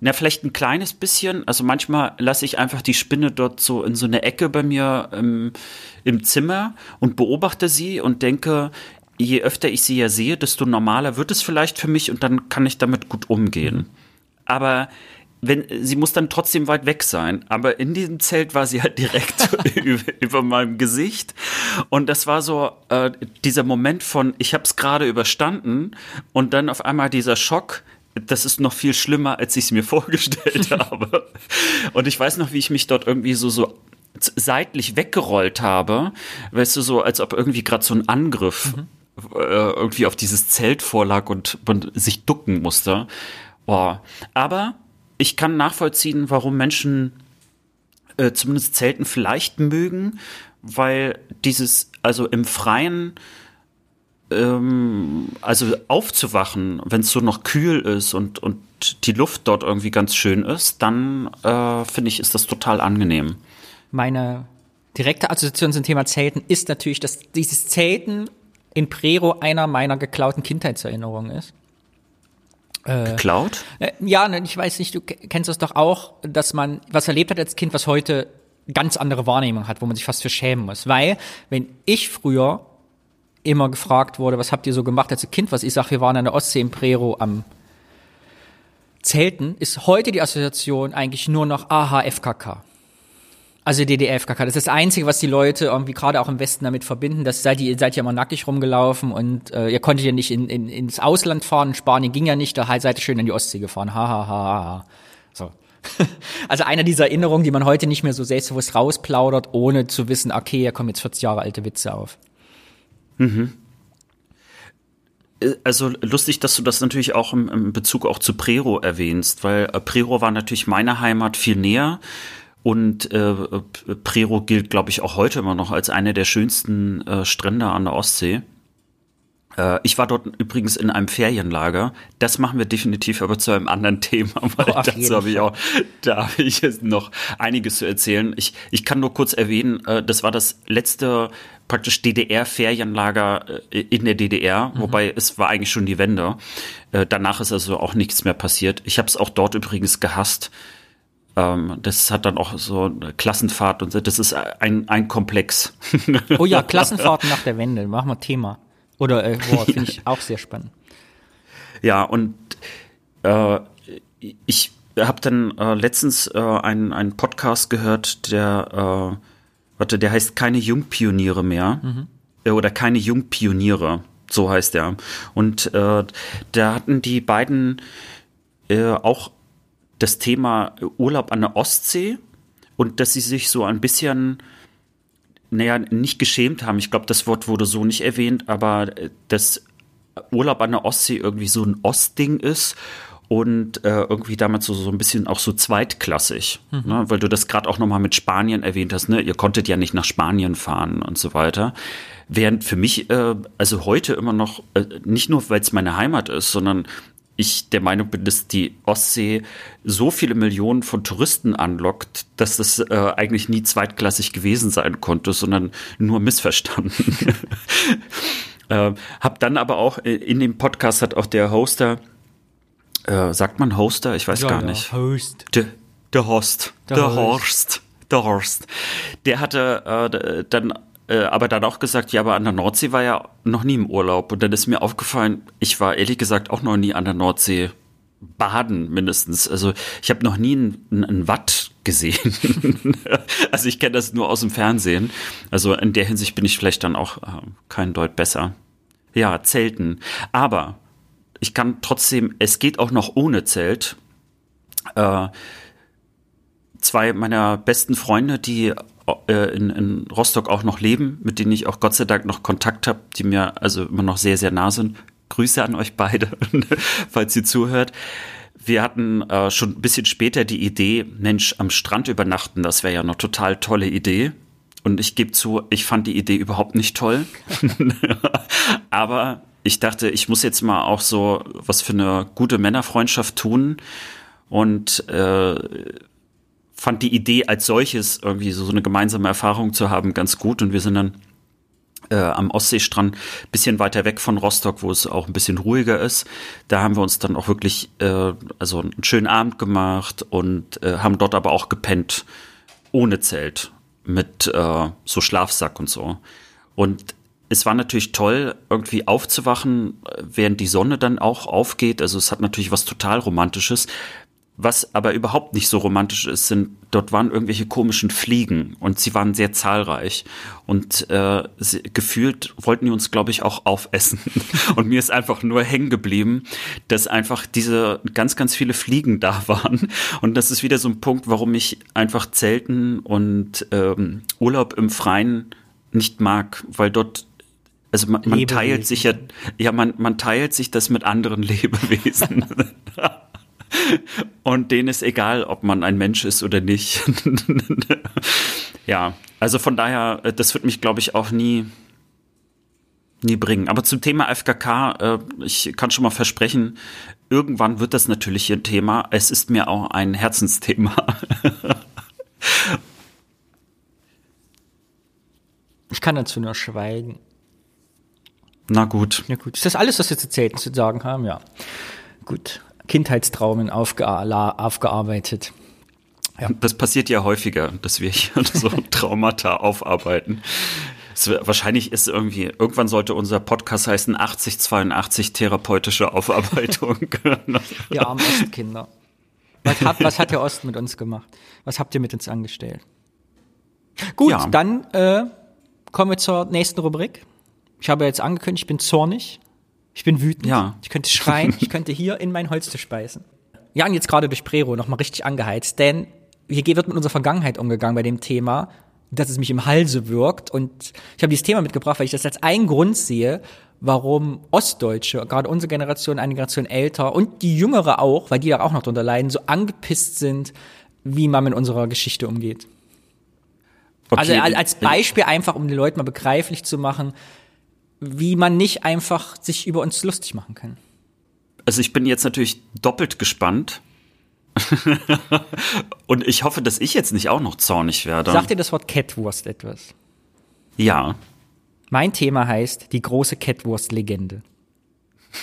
na, vielleicht ein kleines bisschen. Also manchmal lasse ich einfach die Spinne dort so in so eine Ecke bei mir im, im Zimmer und beobachte sie und denke, je öfter ich sie ja sehe, desto normaler wird es vielleicht für mich und dann kann ich damit gut umgehen. Aber wenn, sie muss dann trotzdem weit weg sein. Aber in diesem Zelt war sie halt direkt (laughs) über, über, meinem Gesicht. Und das war so äh, dieser Moment von, ich habe es gerade überstanden und dann auf einmal dieser Schock, das ist noch viel schlimmer, als ich es mir (laughs) vorgestellt habe. Und ich weiß noch, wie ich mich dort irgendwie so, so seitlich weggerollt habe, weißt du, so als ob irgendwie gerade so ein Angriff mhm. äh, irgendwie auf dieses Zelt vorlag und man sich ducken musste. Boah. Aber ich kann nachvollziehen, warum Menschen äh, zumindest Zelten vielleicht mögen, weil dieses, also im Freien ähm, also aufzuwachen, wenn es so noch kühl ist und, und die Luft dort irgendwie ganz schön ist, dann äh, finde ich, ist das total angenehm. Meine direkte Assoziation zum Thema Zelten ist natürlich, dass dieses Zelten in Prero einer meiner geklauten Kindheitserinnerungen ist. Äh, Geklaut? Äh, ja, ne, ich weiß nicht, du kennst das doch auch, dass man was erlebt hat als Kind, was heute ganz andere Wahrnehmung hat, wo man sich fast für schämen muss. Weil, wenn ich früher immer gefragt wurde, was habt ihr so gemacht als Kind? Was ich sage, wir waren an der Ostsee im Prero am Zelten, ist heute die Assoziation eigentlich nur noch AHFKK. Also DDR-FKK. Das ist das Einzige, was die Leute irgendwie gerade auch im Westen damit verbinden. Das seid ihr, seid ja immer nackig rumgelaufen und äh, ihr konntet ja nicht in, in, ins Ausland fahren. In Spanien ging ja nicht, da seid ihr schön in die Ostsee gefahren. Ha, ha, ha, ha. So. (laughs) also einer dieser Erinnerungen, die man heute nicht mehr so selbstbewusst rausplaudert, ohne zu wissen, okay, hier kommen jetzt 40 Jahre alte Witze auf. Mhm. Also lustig, dass du das natürlich auch im, im Bezug auch zu Prero erwähnst, weil äh, Prero war natürlich meine Heimat viel näher. Und äh, Prero gilt, glaube ich, auch heute immer noch als eine der schönsten äh, Strände an der Ostsee. Äh, ich war dort übrigens in einem Ferienlager. Das machen wir definitiv aber zu einem anderen (laughs) Thema, weil oh, dazu habe ich auch, da habe ich jetzt noch einiges zu erzählen. Ich, ich kann nur kurz erwähnen, äh, das war das letzte praktisch DDR-Ferienlager äh, in der DDR, mhm. wobei es war eigentlich schon die Wende. Danach ist also auch nichts mehr passiert. Ich habe es auch dort übrigens gehasst. Ähm, das hat dann auch so eine Klassenfahrt und so. Das ist ein, ein Komplex. (laughs) Oh ja, Klassenfahrten (laughs) nach der Wende. Machen wir Thema. Oder äh, (laughs) finde ich auch sehr spannend. Ja, und äh, ich habe dann äh, letztens äh, einen, einen Podcast gehört, der, äh, warte, der heißt Keine Jungpioniere mehr. Mhm. Äh, oder Keine Jungpioniere. So heißt er. Und äh, da hatten die beiden äh, auch das Thema Urlaub an der Ostsee und dass sie sich so ein bisschen, naja, nicht geschämt haben. Ich glaube, das Wort wurde so nicht erwähnt, aber äh, dass Urlaub an der Ostsee irgendwie so ein Ostding ist und äh, irgendwie damals so, so ein bisschen auch so zweitklassig, mhm. ne? weil du das gerade auch nochmal mit Spanien erwähnt hast, ne? ihr konntet ja nicht nach Spanien fahren und so weiter. Während für mich, äh, also heute immer noch, äh, nicht nur weil es meine Heimat ist, sondern ich der Meinung bin, dass die Ostsee so viele Millionen von Touristen anlockt, dass das äh, eigentlich nie zweitklassig gewesen sein konnte, sondern nur missverstanden. (laughs) äh, hab dann aber auch äh, in dem Podcast hat auch der Hoster äh, sagt man Hoster? Ich weiß ja, gar ja, nicht. Host. Der, der Host. Der, der Horst. Der Horst. Der hatte äh, dann äh, aber dann auch gesagt, ja, aber an der Nordsee war ja noch nie im Urlaub. Und dann ist mir aufgefallen, ich war ehrlich gesagt auch noch nie an der Nordsee baden mindestens. Also ich habe noch nie ein, ein Watt gesehen. (laughs) also ich kenne das nur aus dem Fernsehen. Also in der Hinsicht bin ich vielleicht dann auch äh, kein Deut besser. Ja, Zelten. Aber ich kann trotzdem, es geht auch noch ohne Zelt. Äh, zwei meiner besten Freunde, die äh, in, in Rostock auch noch leben, mit denen ich auch Gott sei Dank noch Kontakt habe, die mir also immer noch sehr, sehr nah sind. Grüße an euch beide, (laughs) falls ihr zuhört. Wir hatten äh, schon ein bisschen später die Idee, Mensch, am Strand übernachten, das wäre ja eine total tolle Idee. Und ich gebe zu, ich fand die Idee überhaupt nicht toll. (laughs) Aber ich dachte, ich muss jetzt mal auch so was für eine gute Männerfreundschaft tun und äh, fand die Idee als solches irgendwie so, so eine gemeinsame Erfahrung zu haben ganz gut und wir sind dann äh, am Ostseestrand bisschen weiter weg von Rostock, wo es auch ein bisschen ruhiger ist. Da haben wir uns dann auch wirklich äh, also einen schönen Abend gemacht und äh, haben dort aber auch gepennt ohne Zelt mit äh, so Schlafsack und so. Und es war natürlich toll, irgendwie aufzuwachen, während die Sonne dann auch aufgeht. Also es hat natürlich was total Romantisches. Was aber überhaupt nicht so romantisch ist, sind, dort waren irgendwelche komischen Fliegen und sie waren sehr zahlreich. Und äh, sie, gefühlt wollten die uns, glaube ich, auch aufessen. (laughs) Und mir ist einfach nur hängen geblieben, dass einfach diese ganz, ganz viele Fliegen da (laughs) waren. Und das ist wieder so ein Punkt, warum ich einfach Zelten und ähm, Urlaub im Freien nicht mag, weil dort also man, man teilt sich ja, ja, man, man teilt sich das mit anderen (laughs) Lebewesen. Und denen ist egal, ob man ein Mensch ist oder nicht. (laughs) ja, also von daher, äh, das wird mich, glaube ich, auch nie, nie bringen. Aber zum Thema FKK, äh, ich kann schon mal versprechen, irgendwann wird das natürlich ein Thema. Es ist mir auch ein Herzensthema. (laughs) ich kann dazu nur schweigen. Na gut. Ja gut. Ist das alles, was wir zu erzählen zu sagen haben? Ja. Gut. Kindheitstraumen aufgear aufgearbeitet. Ja. Das passiert ja häufiger, dass wir hier (laughs) so Traumata aufarbeiten. Es, wahrscheinlich ist irgendwie, irgendwann sollte unser Podcast heißen 8082 therapeutische Aufarbeitung. (laughs) Ihr armen Ostkinder. Was hat, was hat der Ost mit uns gemacht? Was habt ihr mit uns angestellt? Gut, ja. dann äh, kommen wir zur nächsten Rubrik. Ich habe jetzt angekündigt, ich bin zornig. Ich bin wütend. Ja. Ich könnte schreien. (laughs) ich könnte hier in mein Holz zu speisen. Ja, und jetzt gerade durch Prero nochmal richtig angeheizt, denn hier wird mit unserer Vergangenheit umgegangen bei dem Thema, dass es mich im Halse wirkt. Und ich habe dieses Thema mitgebracht, weil ich das als einen Grund sehe, warum Ostdeutsche, gerade unsere Generation, eine Generation älter und die Jüngere auch, weil die ja auch noch darunter leiden, so angepisst sind, wie man mit unserer Geschichte umgeht. Okay. Also als Beispiel einfach, um den Leuten mal begreiflich zu machen, wie man nicht einfach sich über uns lustig machen kann. Also ich bin jetzt natürlich doppelt gespannt. (laughs) Und ich hoffe, dass ich jetzt nicht auch noch zornig werde. Sagt dir das Wort Catwurst etwas? Ja. Mein Thema heißt die große Catwurst-Legende. (laughs)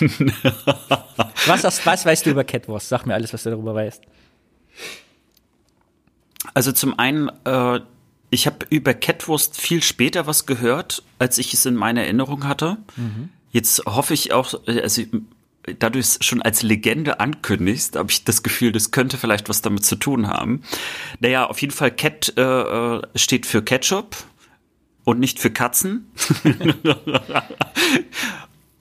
was, was weißt du über Catwurst? Sag mir alles, was du darüber weißt. Also zum einen äh, ich habe über Catwurst viel später was gehört, als ich es in meiner Erinnerung hatte. Mhm. Jetzt hoffe ich auch, also da du es schon als Legende ankündigst, habe ich das Gefühl, das könnte vielleicht was damit zu tun haben. Naja, auf jeden Fall Cat äh, äh steht für Ketchup und nicht für Katzen. (laughs)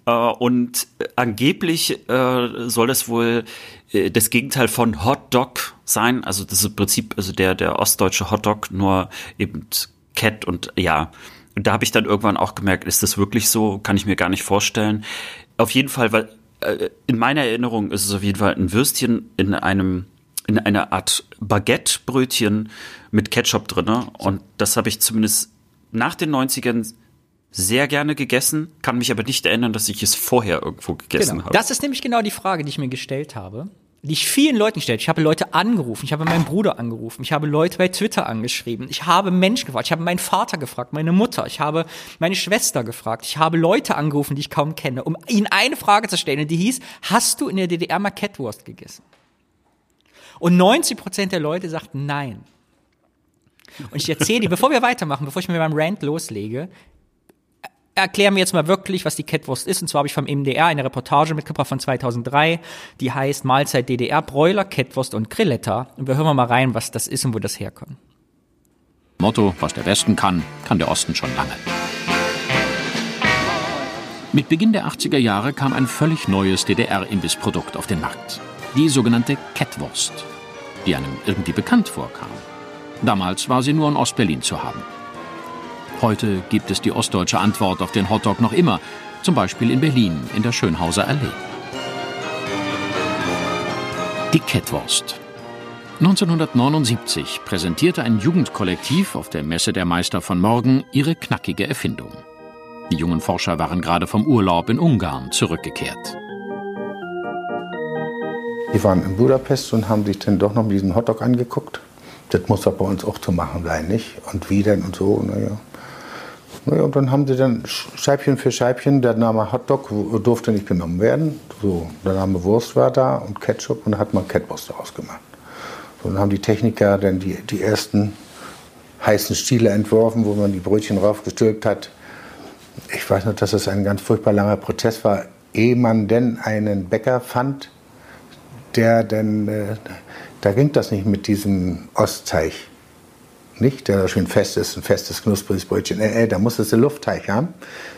Äh, und angeblich äh, soll das wohl äh, das Gegenteil von Hot Dog sein. Also das ist im Prinzip also der, der ostdeutsche Hot Dog, nur eben Cat und ja. Und da habe ich dann irgendwann auch gemerkt, ist das wirklich so? Kann ich mir gar nicht vorstellen. Auf jeden Fall, weil äh, in meiner Erinnerung ist es auf jeden Fall ein Würstchen in einem in einer Art Baguette-Brötchen mit Ketchup drinne. Und das habe ich zumindest nach den 90ern sehr gerne gegessen, kann mich aber nicht erinnern, dass ich es vorher irgendwo gegessen genau. habe. Das ist nämlich genau die Frage, die ich mir gestellt habe. Die ich vielen Leuten gestellt. Ich habe Leute angerufen, ich habe meinen Bruder angerufen, ich habe Leute bei Twitter angeschrieben, ich habe Menschen gefragt, ich habe meinen Vater gefragt, meine Mutter, ich habe meine Schwester gefragt, ich habe Leute angerufen, die ich kaum kenne, um ihnen eine Frage zu stellen, die hieß, hast du in der DDR mal Catwurst gegessen? Und 90 Prozent der Leute sagten nein. Und ich erzähle dir, bevor wir weitermachen, bevor ich mir beim Rant loslege, erklären wir jetzt mal wirklich, was die Kettwurst ist. Und zwar habe ich vom MDR eine Reportage mitgebracht von 2003, die heißt Mahlzeit DDR, Bräuler, Kettwurst und Grilletta. Und wir hören mal rein, was das ist und wo das herkommt. Motto, was der Westen kann, kann der Osten schon lange. Mit Beginn der 80er Jahre kam ein völlig neues DDR-Imbissprodukt auf den Markt. Die sogenannte Kettwurst, die einem irgendwie bekannt vorkam. Damals war sie nur in Ostberlin zu haben. Heute gibt es die ostdeutsche Antwort auf den Hotdog noch immer, zum Beispiel in Berlin in der Schönhauser Allee. Die Kettwurst. 1979 präsentierte ein Jugendkollektiv auf der Messe der Meister von morgen ihre knackige Erfindung. Die jungen Forscher waren gerade vom Urlaub in Ungarn zurückgekehrt. Die waren in Budapest und haben sich dann doch noch diesen Hotdog angeguckt. Das muss doch bei uns auch zu machen sein, nicht? Und wie denn und so, naja. Und dann haben sie dann Scheibchen für Scheibchen, der Name Hotdog durfte nicht genommen werden. So, der Name Wurst war da und Ketchup und dann hat man Catwurst daraus gemacht. So, dann haben die Techniker dann die, die ersten heißen Stiele entworfen, wo man die Brötchen raufgestülpt hat. Ich weiß noch, dass es ein ganz furchtbar langer Prozess war, ehe man denn einen Bäcker fand, der denn, äh, da ging das nicht mit diesem Ostteig nicht, der schön fest ist, ein festes, knuspriges Brötchen. Äh, äh, da muss es den Luftteig haben,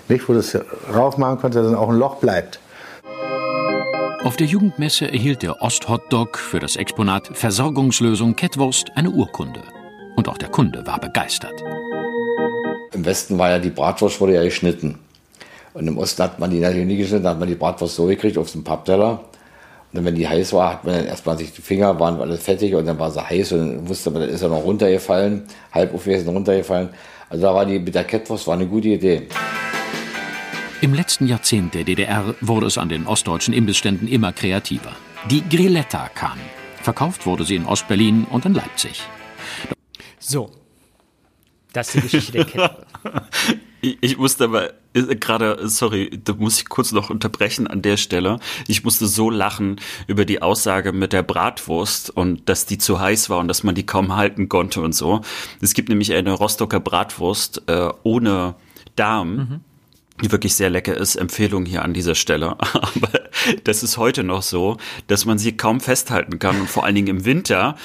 nicht, wo du es raufmachen kannst, dass dann auch ein Loch bleibt. Auf der Jugendmesse erhielt der Osthotdog für das Exponat Versorgungslösung Kettwurst eine Urkunde. Und auch der Kunde war begeistert. Im Westen war ja die Bratwurst wurde ja geschnitten. Und im Osten hat man die natürlich nie geschnitten, da hat man die Bratwurst so gekriegt auf dem Pappteller. Und wenn die heiß war, hat man dann erstmal sich die Finger, waren alles fettig und dann war sie heiß und dann wusste man, dann ist er noch runtergefallen, halb aufgegessen runtergefallen. Also da war die mit der Kettwurst war eine gute Idee. Im letzten Jahrzehnt der DDR wurde es an den ostdeutschen Imbissständen immer kreativer. Die Grilletta kam. Verkauft wurde sie in Ostberlin und in Leipzig. So. Das ist die Geschichte der (laughs) Kette. Ich, ich musste aber äh, gerade, sorry, da muss ich kurz noch unterbrechen an der Stelle. Ich musste so lachen über die Aussage mit der Bratwurst und dass die zu heiß war und dass man die kaum halten konnte und so. Es gibt nämlich eine Rostocker Bratwurst äh, ohne Darm. Mhm die wirklich sehr lecker ist. Empfehlung hier an dieser Stelle. (laughs) Aber das ist heute noch so, dass man sie kaum festhalten kann und vor allen Dingen im Winter,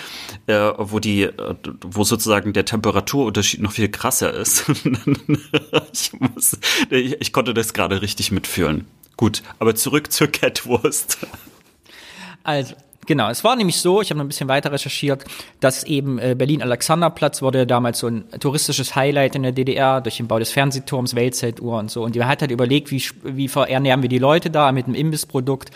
äh, wo die, äh, wo sozusagen der Temperaturunterschied noch viel krasser ist. (laughs) ich, muss, ich, ich konnte das gerade richtig mitfühlen. Gut, aber zurück zur Catwurst. Also, Genau, es war nämlich so, ich habe noch ein bisschen weiter recherchiert, dass eben äh, Berlin-Alexanderplatz wurde damals so ein touristisches Highlight in der DDR durch den Bau des Fernsehturms, Weltzeituhr und so. Und die hat halt überlegt, wie, wie verernähren wir die Leute da mit einem Imbissprodukt.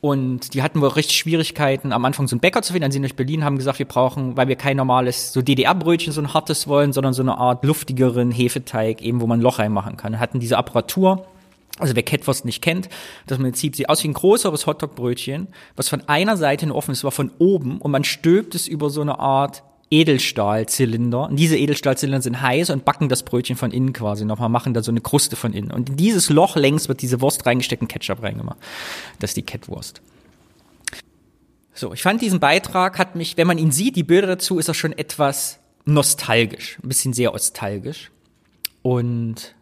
Und die hatten wohl richtig Schwierigkeiten, am Anfang so einen Bäcker zu finden. Dann sind durch Berlin, haben gesagt, wir brauchen, weil wir kein normales, so DDR-Brötchen, so ein hartes wollen, sondern so eine Art luftigeren Hefeteig, eben wo man ein Loch reinmachen kann. Hatten diese Apparatur also wer Catwurst nicht kennt, das Prinzip sieht aus wie ein größeres Hotdog-Brötchen, was von einer Seite offen ist, war von oben und man stülpt es über so eine Art Edelstahlzylinder. Und diese Edelstahlzylinder sind heiß und backen das Brötchen von innen quasi nochmal, machen da so eine Kruste von innen. Und in dieses Loch längs wird diese Wurst reingesteckt und Ketchup reingemacht. Das ist die Catwurst. So, ich fand diesen Beitrag hat mich, wenn man ihn sieht, die Bilder dazu, ist er schon etwas nostalgisch, ein bisschen sehr nostalgisch. Und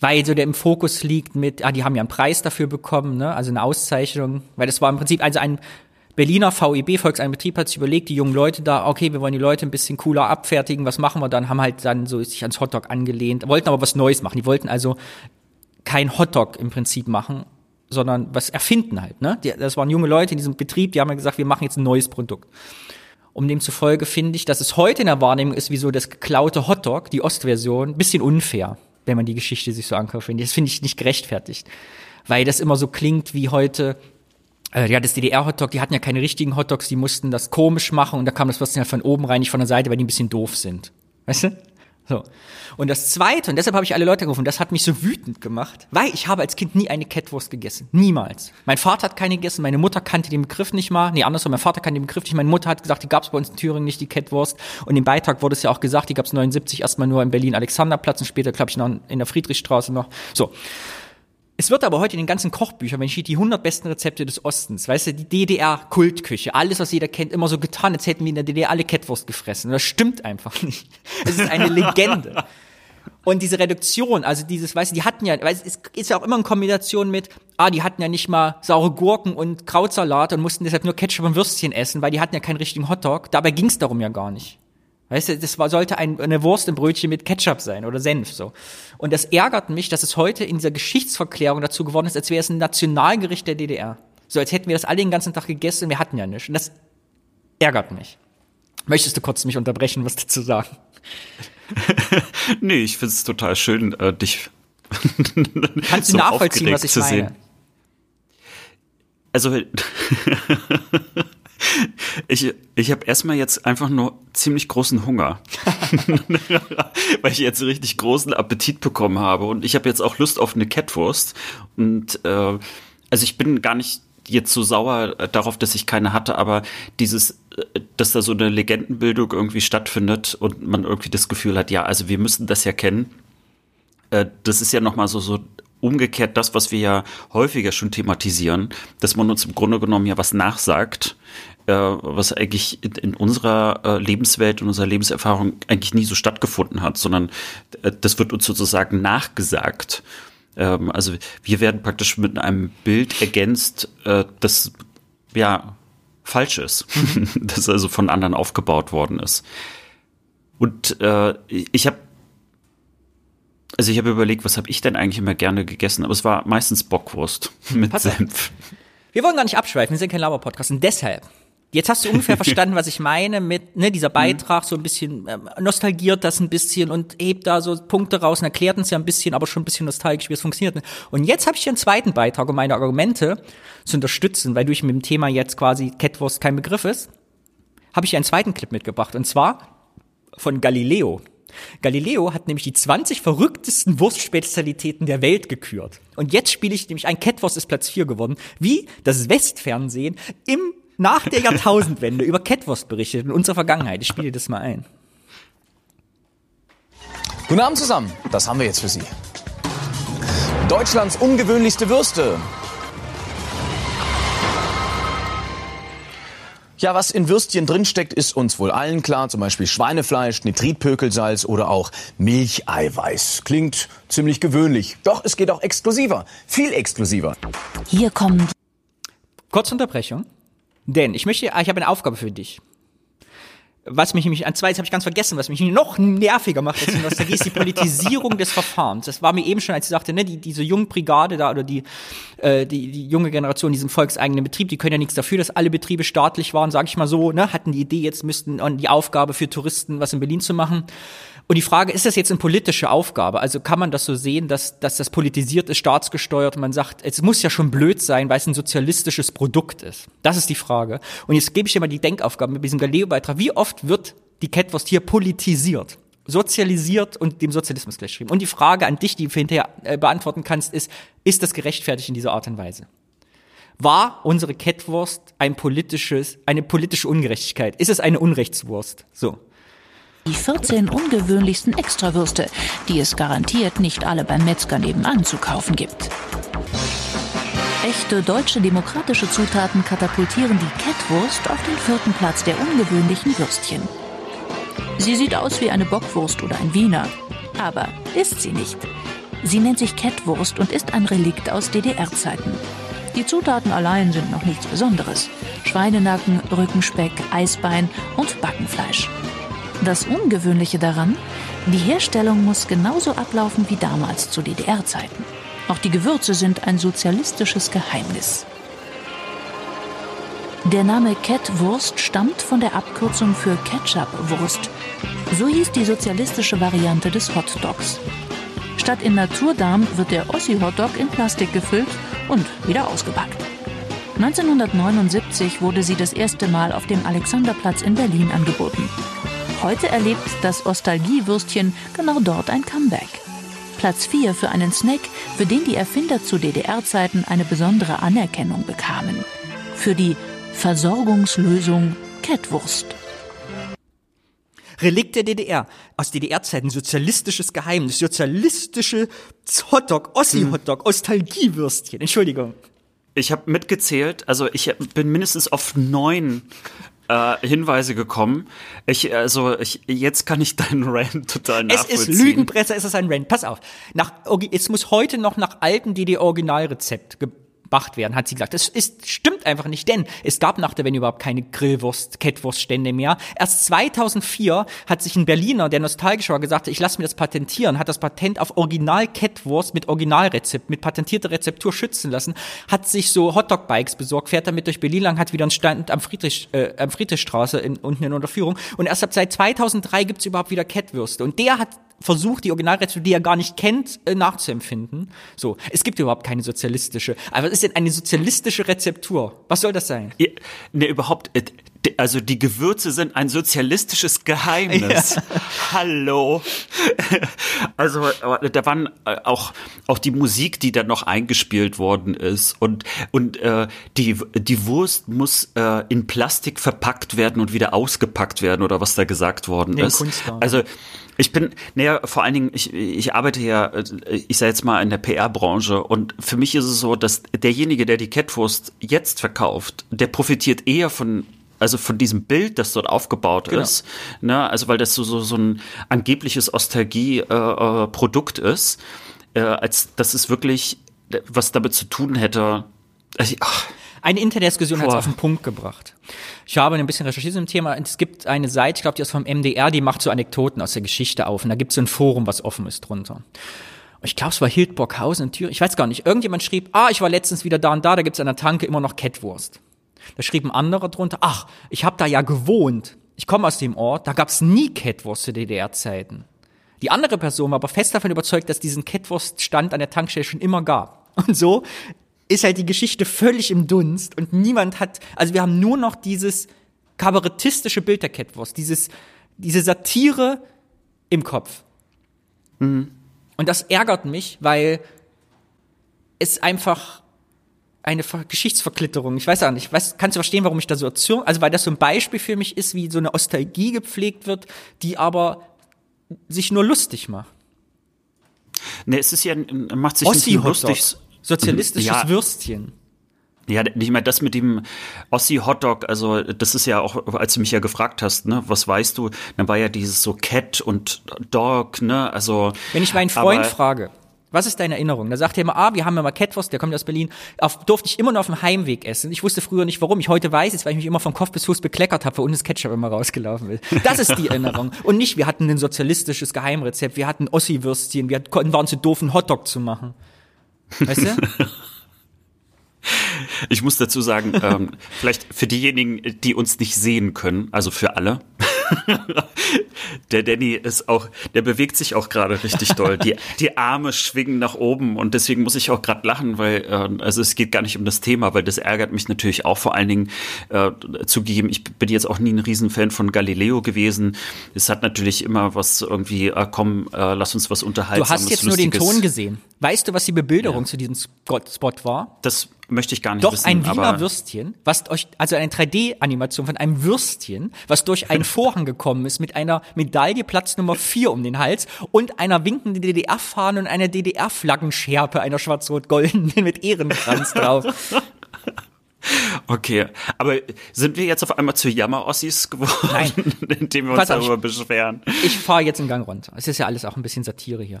weil so der im Fokus liegt mit, ah, die haben ja einen Preis dafür bekommen, ne? also eine Auszeichnung, weil das war im Prinzip, also ein Berliner VEB, Volkseinbetrieb, hat sich überlegt, die jungen Leute da, okay, wir wollen die Leute ein bisschen cooler abfertigen, was machen wir dann, haben halt dann so sich ans Hotdog angelehnt, wollten aber was Neues machen, die wollten also kein Hotdog im Prinzip machen, sondern was erfinden halt. Ne? Das waren junge Leute in diesem Betrieb, die haben ja gesagt, wir machen jetzt ein neues Produkt. Um demzufolge finde ich, dass es heute in der Wahrnehmung ist, wie so das geklaute Hotdog, die Ostversion, bisschen unfair, wenn man die Geschichte sich so ankauft. Das finde ich nicht gerechtfertigt. Weil das immer so klingt wie heute, äh, ja, das DDR-Hotdog, die hatten ja keine richtigen Hotdogs, die mussten das komisch machen und da kam das Würstchen halt von oben rein, nicht von der Seite, weil die ein bisschen doof sind. Weißt du? So. Und das zweite, und deshalb habe ich alle Leute gerufen, das hat mich so wütend gemacht, weil ich habe als Kind nie eine Kettwurst gegessen. Niemals. Mein Vater hat keine gegessen, meine Mutter kannte den Begriff nicht mal. Nee, andersrum, mein Vater kannte den Begriff nicht. Meine Mutter hat gesagt, die gab es bei uns in Thüringen nicht, die Kettwurst. Und im Beitrag wurde es ja auch gesagt, die gab es 79 erstmal nur in Berlin-Alexanderplatz und später, glaube ich, noch in der Friedrichstraße noch. So. Es wird aber heute in den ganzen Kochbüchern, wenn ich die 100 besten Rezepte des Ostens, weißt du, die DDR-Kultküche, alles, was jeder kennt, immer so getan, als hätten wir in der DDR alle Kettwurst gefressen. Und das stimmt einfach nicht. (laughs) Es ist eine Legende. Und diese Reduktion, also dieses, weißt du, die hatten ja, weil es ist ja auch immer in Kombination mit, ah, die hatten ja nicht mal saure Gurken und Krautsalat und mussten deshalb nur Ketchup und Würstchen essen, weil die hatten ja keinen richtigen Hotdog. Dabei ging es darum ja gar nicht. Weißt du, das war, sollte ein, eine Wurst im Brötchen mit Ketchup sein oder Senf so. Und das ärgert mich, dass es heute in dieser Geschichtsverklärung dazu geworden ist, als wäre es ein Nationalgericht der DDR. So als hätten wir das alle den ganzen Tag gegessen und wir hatten ja nichts. Und das ärgert mich. Möchtest du kurz mich unterbrechen, was dazu sagen? (laughs) nee, ich finde es total schön, äh, dich (laughs) Kannst du so nachvollziehen, was ich meine? Sehen. Also (laughs) Ich, ich habe erstmal jetzt einfach nur ziemlich großen Hunger, (laughs) weil ich jetzt richtig großen Appetit bekommen habe. Und ich habe jetzt auch Lust auf eine Kettwurst und äh, also ich bin gar nicht jetzt so sauer darauf, dass ich keine hatte, aber dieses, äh, dass da so eine Legendenbildung irgendwie stattfindet und man irgendwie das Gefühl hat, ja, also wir müssen das ja kennen. Äh, das ist ja nochmal so, so umgekehrt das, was wir ja häufiger schon thematisieren, dass man uns im Grunde genommen ja was nachsagt, was eigentlich in, in unserer äh, Lebenswelt und unserer Lebenserfahrung eigentlich nie so stattgefunden hat, sondern äh, das wird uns sozusagen nachgesagt. Ähm, also wir werden praktisch mit einem Bild ergänzt, äh, das ja falsch ist, (laughs) das also von anderen aufgebaut worden ist. Und äh, ich habe also ich habe überlegt, was habe ich denn eigentlich immer gerne gegessen, aber es war meistens Bockwurst mit Pass Senf. Wir wollen gar nicht abschweifen, wir sind kein Laber-Podcast und deshalb Jetzt hast du ungefähr (laughs) verstanden, was ich meine mit ne, dieser Beitrag, so ein bisschen ähm, nostalgiert das ein bisschen und hebt da so Punkte raus und erklärt uns ja ein bisschen, aber schon ein bisschen nostalgisch, wie es funktioniert. Und jetzt habe ich hier einen zweiten Beitrag, um meine Argumente zu unterstützen, weil durch mit dem Thema jetzt quasi Catwurst kein Begriff ist, habe ich einen zweiten Clip mitgebracht und zwar von Galileo. Galileo hat nämlich die 20 verrücktesten Wurstspezialitäten der Welt gekürt. Und jetzt spiele ich nämlich ein Catwurst ist Platz 4 geworden, wie das Westfernsehen im nach der Jahrtausendwende über Catwurst berichtet in unserer Vergangenheit. Ich spiele das mal ein. Guten Abend zusammen. Das haben wir jetzt für Sie. Deutschlands ungewöhnlichste Würste. Ja, was in Würstchen drinsteckt, ist uns wohl allen klar. Zum Beispiel Schweinefleisch, Nitritpökelsalz oder auch Milcheiweiß. Klingt ziemlich gewöhnlich. Doch es geht auch exklusiver. Viel exklusiver. Hier kommen. Kurze Unterbrechung. Denn ich möchte, ich habe eine Aufgabe für dich. Was mich nämlich, an zweites habe ich ganz vergessen, was mich noch nerviger macht als Nostalgie, ist die Politisierung des Verfahrens. Das war mir eben schon, als ich sagte, ne, die, diese junge Brigade da oder die, äh, die, die junge Generation, diesen volkseigenen Betrieb, die können ja nichts dafür, dass alle Betriebe staatlich waren, sage ich mal so, ne, hatten die Idee, jetzt müssten die Aufgabe für Touristen was in Berlin zu machen. Und die Frage, ist das jetzt eine politische Aufgabe? Also kann man das so sehen, dass, dass das politisiert ist, staatsgesteuert und man sagt, es muss ja schon blöd sein, weil es ein sozialistisches Produkt ist. Das ist die Frage. Und jetzt gebe ich dir mal die Denkaufgabe mit diesem Galileo-Beitrag. Wie oft wird die Catwurst hier politisiert? sozialisiert und dem Sozialismus gleichgeschrieben. Und die Frage an dich, die du hinterher äh, beantworten kannst, ist, ist das gerechtfertigt in dieser Art und Weise? War unsere Catwurst ein politisches, eine politische Ungerechtigkeit? Ist es eine Unrechtswurst? So. Die 14 ungewöhnlichsten Extrawürste, die es garantiert nicht alle beim Metzger nebenan zu kaufen gibt. Echte deutsche demokratische Zutaten katapultieren die Kettwurst auf den vierten Platz der ungewöhnlichen Würstchen. Sie sieht aus wie eine Bockwurst oder ein Wiener, aber ist sie nicht. Sie nennt sich Kettwurst und ist ein Relikt aus DDR-Zeiten. Die Zutaten allein sind noch nichts Besonderes. Schweinenacken, Rückenspeck, Eisbein und Backenfleisch. Das Ungewöhnliche daran, die Herstellung muss genauso ablaufen wie damals zu DDR-Zeiten. Auch die Gewürze sind ein sozialistisches Geheimnis. Der Name Catwurst stammt von der Abkürzung für Ketchup-Wurst. So hieß die sozialistische Variante des Hotdogs. Statt in Naturdarm wird der Ossi-Hotdog in Plastik gefüllt und wieder ausgepackt. 1979 wurde sie das erste Mal auf dem Alexanderplatz in Berlin angeboten. Heute erlebt das Ostalgie-Würstchen genau dort ein Comeback. Platz 4 für einen Snack, für den die Erfinder zu DDR-Zeiten eine besondere Anerkennung bekamen. Für die Versorgungslösung Kettwurst. Relikt der DDR. Aus DDR-Zeiten sozialistisches Geheimnis, sozialistische Hotdog, Ossi-Hotdog, Ostalgiewürstchen. Entschuldigung. Ich habe mitgezählt, also ich bin mindestens auf neun äh, Hinweise gekommen. Ich, also ich, jetzt kann ich deinen Rant total nachvollziehen. Es ist Lügenpresse, es ist ein Rant. Pass auf. Nach, es muss heute noch nach altem DDR-Originalrezept gemacht werden, hat sie gesagt. Das ist, stimmt einfach nicht, denn es gab nach der Wende überhaupt keine Grillwurst, Kettwurststände mehr. Erst 2004 hat sich ein Berliner, der nostalgisch war, gesagt, ich lasse mir das patentieren, hat das Patent auf Original Kettwurst mit Originalrezept, mit patentierter Rezeptur schützen lassen, hat sich so Hotdog-Bikes besorgt, fährt damit durch Berlin lang, hat wieder einen Stand am Friedrich, äh, am Friedrichstraße in, unten in Unterführung und erst ab seit 2003 gibt's überhaupt wieder Kettwürste und der hat versucht, die Originalrezeptur, die er gar nicht kennt, äh, nachzuempfinden. So, es gibt überhaupt keine sozialistische. Aber ist denn eine sozialistische Rezeptur? Was soll das sein? Ja, ne, überhaupt, äh, also die Gewürze sind ein sozialistisches Geheimnis. Ja. (laughs) Hallo. (laughs) Also da waren äh, auch auch die Musik, die dann noch eingespielt worden ist und und äh, die die Wurst muss äh, in Plastik verpackt werden und wieder ausgepackt werden oder was da gesagt worden nee, ist. Kunstdarm. Also ich bin, naja, vor allen Dingen, ich, ich arbeite ja, ich sage jetzt mal in der PR-Branche und für mich ist es so, dass derjenige, der die Catwurst jetzt verkauft, der profitiert eher von also von diesem Bild, das dort aufgebaut genau. ist, ne, also weil das so, so, so ein angebliches Ostalgie-Produkt äh, ist, äh, als dass es wirklich was damit zu tun hätte. Also, ach, eine Interdiskussion hat es auf den Punkt gebracht. Ich habe ein bisschen recherchiert zum Thema. Es gibt eine Seite, ich glaube, die ist vom MDR, die macht so Anekdoten aus der Geschichte auf. Und da gibt es so ein Forum, was offen ist drunter. Ich glaube, es war Hildburghausen in Thüringen. Ich weiß gar nicht. Irgendjemand schrieb, ah, ich war letztens wieder da und da, da gibt es an der Tanke immer noch Kettwurst. Da schrieb ein anderer drunter, ach, ich habe da ja gewohnt. Ich komme aus dem Ort, da gab es nie Kettwurst zu DDR-Zeiten. Die andere Person war aber fest davon überzeugt, dass diesen Kettwurststand an der Tankstelle schon immer gab. Und so ist halt die Geschichte völlig im Dunst und niemand hat, also wir haben nur noch dieses kabarettistische Bild der Catwurst, dieses, diese Satire im Kopf. Mhm. Und das ärgert mich, weil es einfach eine Geschichtsverklitterung, ich weiß auch nicht, weiß, kannst du verstehen, warum ich da so erzürne? Also weil das so ein Beispiel für mich ist, wie so eine Ostalgie gepflegt wird, die aber sich nur lustig macht. Ne, es ist ja, macht sich Ossi nicht lustig. Sozialistisches ja. Würstchen. Ja, nicht mehr das mit dem Ossi Hotdog, also das ist ja auch, als du mich ja gefragt hast, ne, was weißt du, dann war ja dieses so Cat und Dog, ne, also. Wenn ich meinen Freund frage, was ist deine Erinnerung? Da sagt er immer, ah, wir haben ja mal Catwurst, der kommt aus Berlin, auf, durfte ich immer nur auf dem Heimweg essen. Ich wusste früher nicht warum, ich heute weiß es, weil ich mich immer vom Kopf bis Fuß bekleckert habe, weil unten das Ketchup immer rausgelaufen ist. Das ist die Erinnerung. (laughs) Und nicht, wir hatten ein sozialistisches Geheimrezept, wir hatten Ossi-Würstchen, wir waren zu doof, einen Hotdog zu machen. Weißt du? Ich muss dazu sagen, ähm, vielleicht für diejenigen, die uns nicht sehen können, also für alle, (laughs) der Danny ist auch, der bewegt sich auch gerade richtig doll. Die, (laughs) die Arme schwingen nach oben und deswegen muss ich auch gerade lachen, weil, äh, also es geht gar nicht um das Thema, weil das ärgert mich natürlich auch vor allen Dingen äh, zugegeben. Ich bin jetzt auch nie ein Riesenfan von Galileo gewesen. Es hat natürlich immer was irgendwie, äh, komm, äh, lass uns was unterhalten. Du hast jetzt Lustiges. nur den Ton gesehen. Weißt du, was die Bebilderung ja. zu diesem Spot war? Das möchte ich gar nicht Doch wissen. ein Wiener Würstchen, was euch, also eine 3D-Animation von einem Würstchen, was durch einen (laughs) Vorhang gekommen ist mit einer Medaille Platz Nummer 4 um den Hals und einer winkenden DDR-Fahne und einer DDR-Flaggenschärpe, einer schwarz-rot-goldenen (laughs) mit Ehrenkranz drauf. Okay, aber sind wir jetzt auf einmal zu Jammer-Ossis geworden, Nein. (laughs) indem wir uns Pass darüber ich, beschweren? Ich fahre jetzt einen Gang runter. Es ist ja alles auch ein bisschen Satire hier.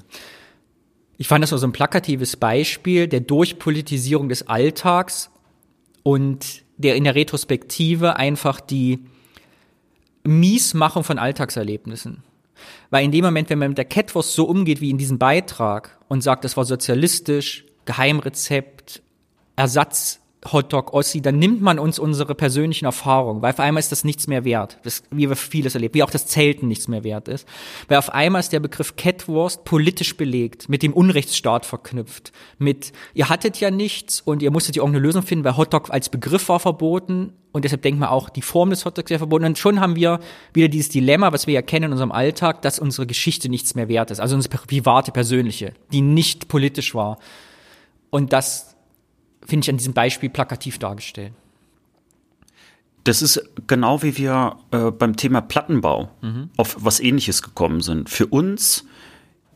Ich fand das so ein plakatives Beispiel der Durchpolitisierung des Alltags und der in der Retrospektive einfach die Miesmachung von Alltagserlebnissen. Weil in dem Moment, wenn man mit der Catwurst so umgeht wie in diesem Beitrag und sagt, das war sozialistisch, Geheimrezept, Ersatz Hotdog, Ossi, dann nimmt man uns unsere persönlichen Erfahrungen, weil auf einmal ist das nichts mehr wert, das, wie wir vieles erlebt, wie auch das Zelten nichts mehr wert ist. Weil auf einmal ist der Begriff Catwurst politisch belegt, mit dem Unrechtsstaat verknüpft, mit, ihr hattet ja nichts und ihr musstet ja irgendeine Lösung finden, weil Hotdog als Begriff war verboten und deshalb denkt man auch, die Form des Hotdogs wäre verboten und schon haben wir wieder dieses Dilemma, was wir ja kennen in unserem Alltag, dass unsere Geschichte nichts mehr wert ist, also unsere private, persönliche, die nicht politisch war. Und das finde ich an diesem Beispiel plakativ dargestellt. Das ist genau wie wir äh, beim Thema Plattenbau mhm. auf was ähnliches gekommen sind. Für uns,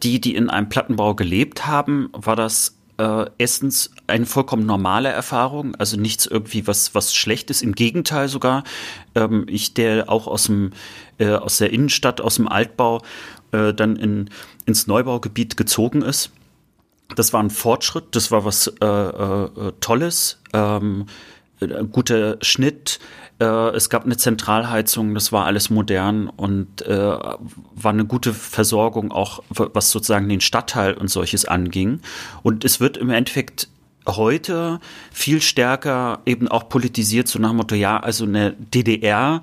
die, die in einem Plattenbau gelebt haben, war das äh, erstens eine vollkommen normale Erfahrung, also nichts irgendwie was was Schlechtes. Im Gegenteil sogar. Ähm, ich, der auch aus dem äh, aus der Innenstadt, aus dem Altbau, äh, dann in, ins Neubaugebiet gezogen ist das war ein Fortschritt, das war was äh, äh, Tolles, ähm, äh, guter Schnitt. Äh, es gab eine Zentralheizung, das war alles modern und äh, war eine gute Versorgung auch, was sozusagen den Stadtteil und solches anging. Und es wird im Endeffekt heute viel stärker eben auch politisiert, so nach dem Motto, ja, also eine DDR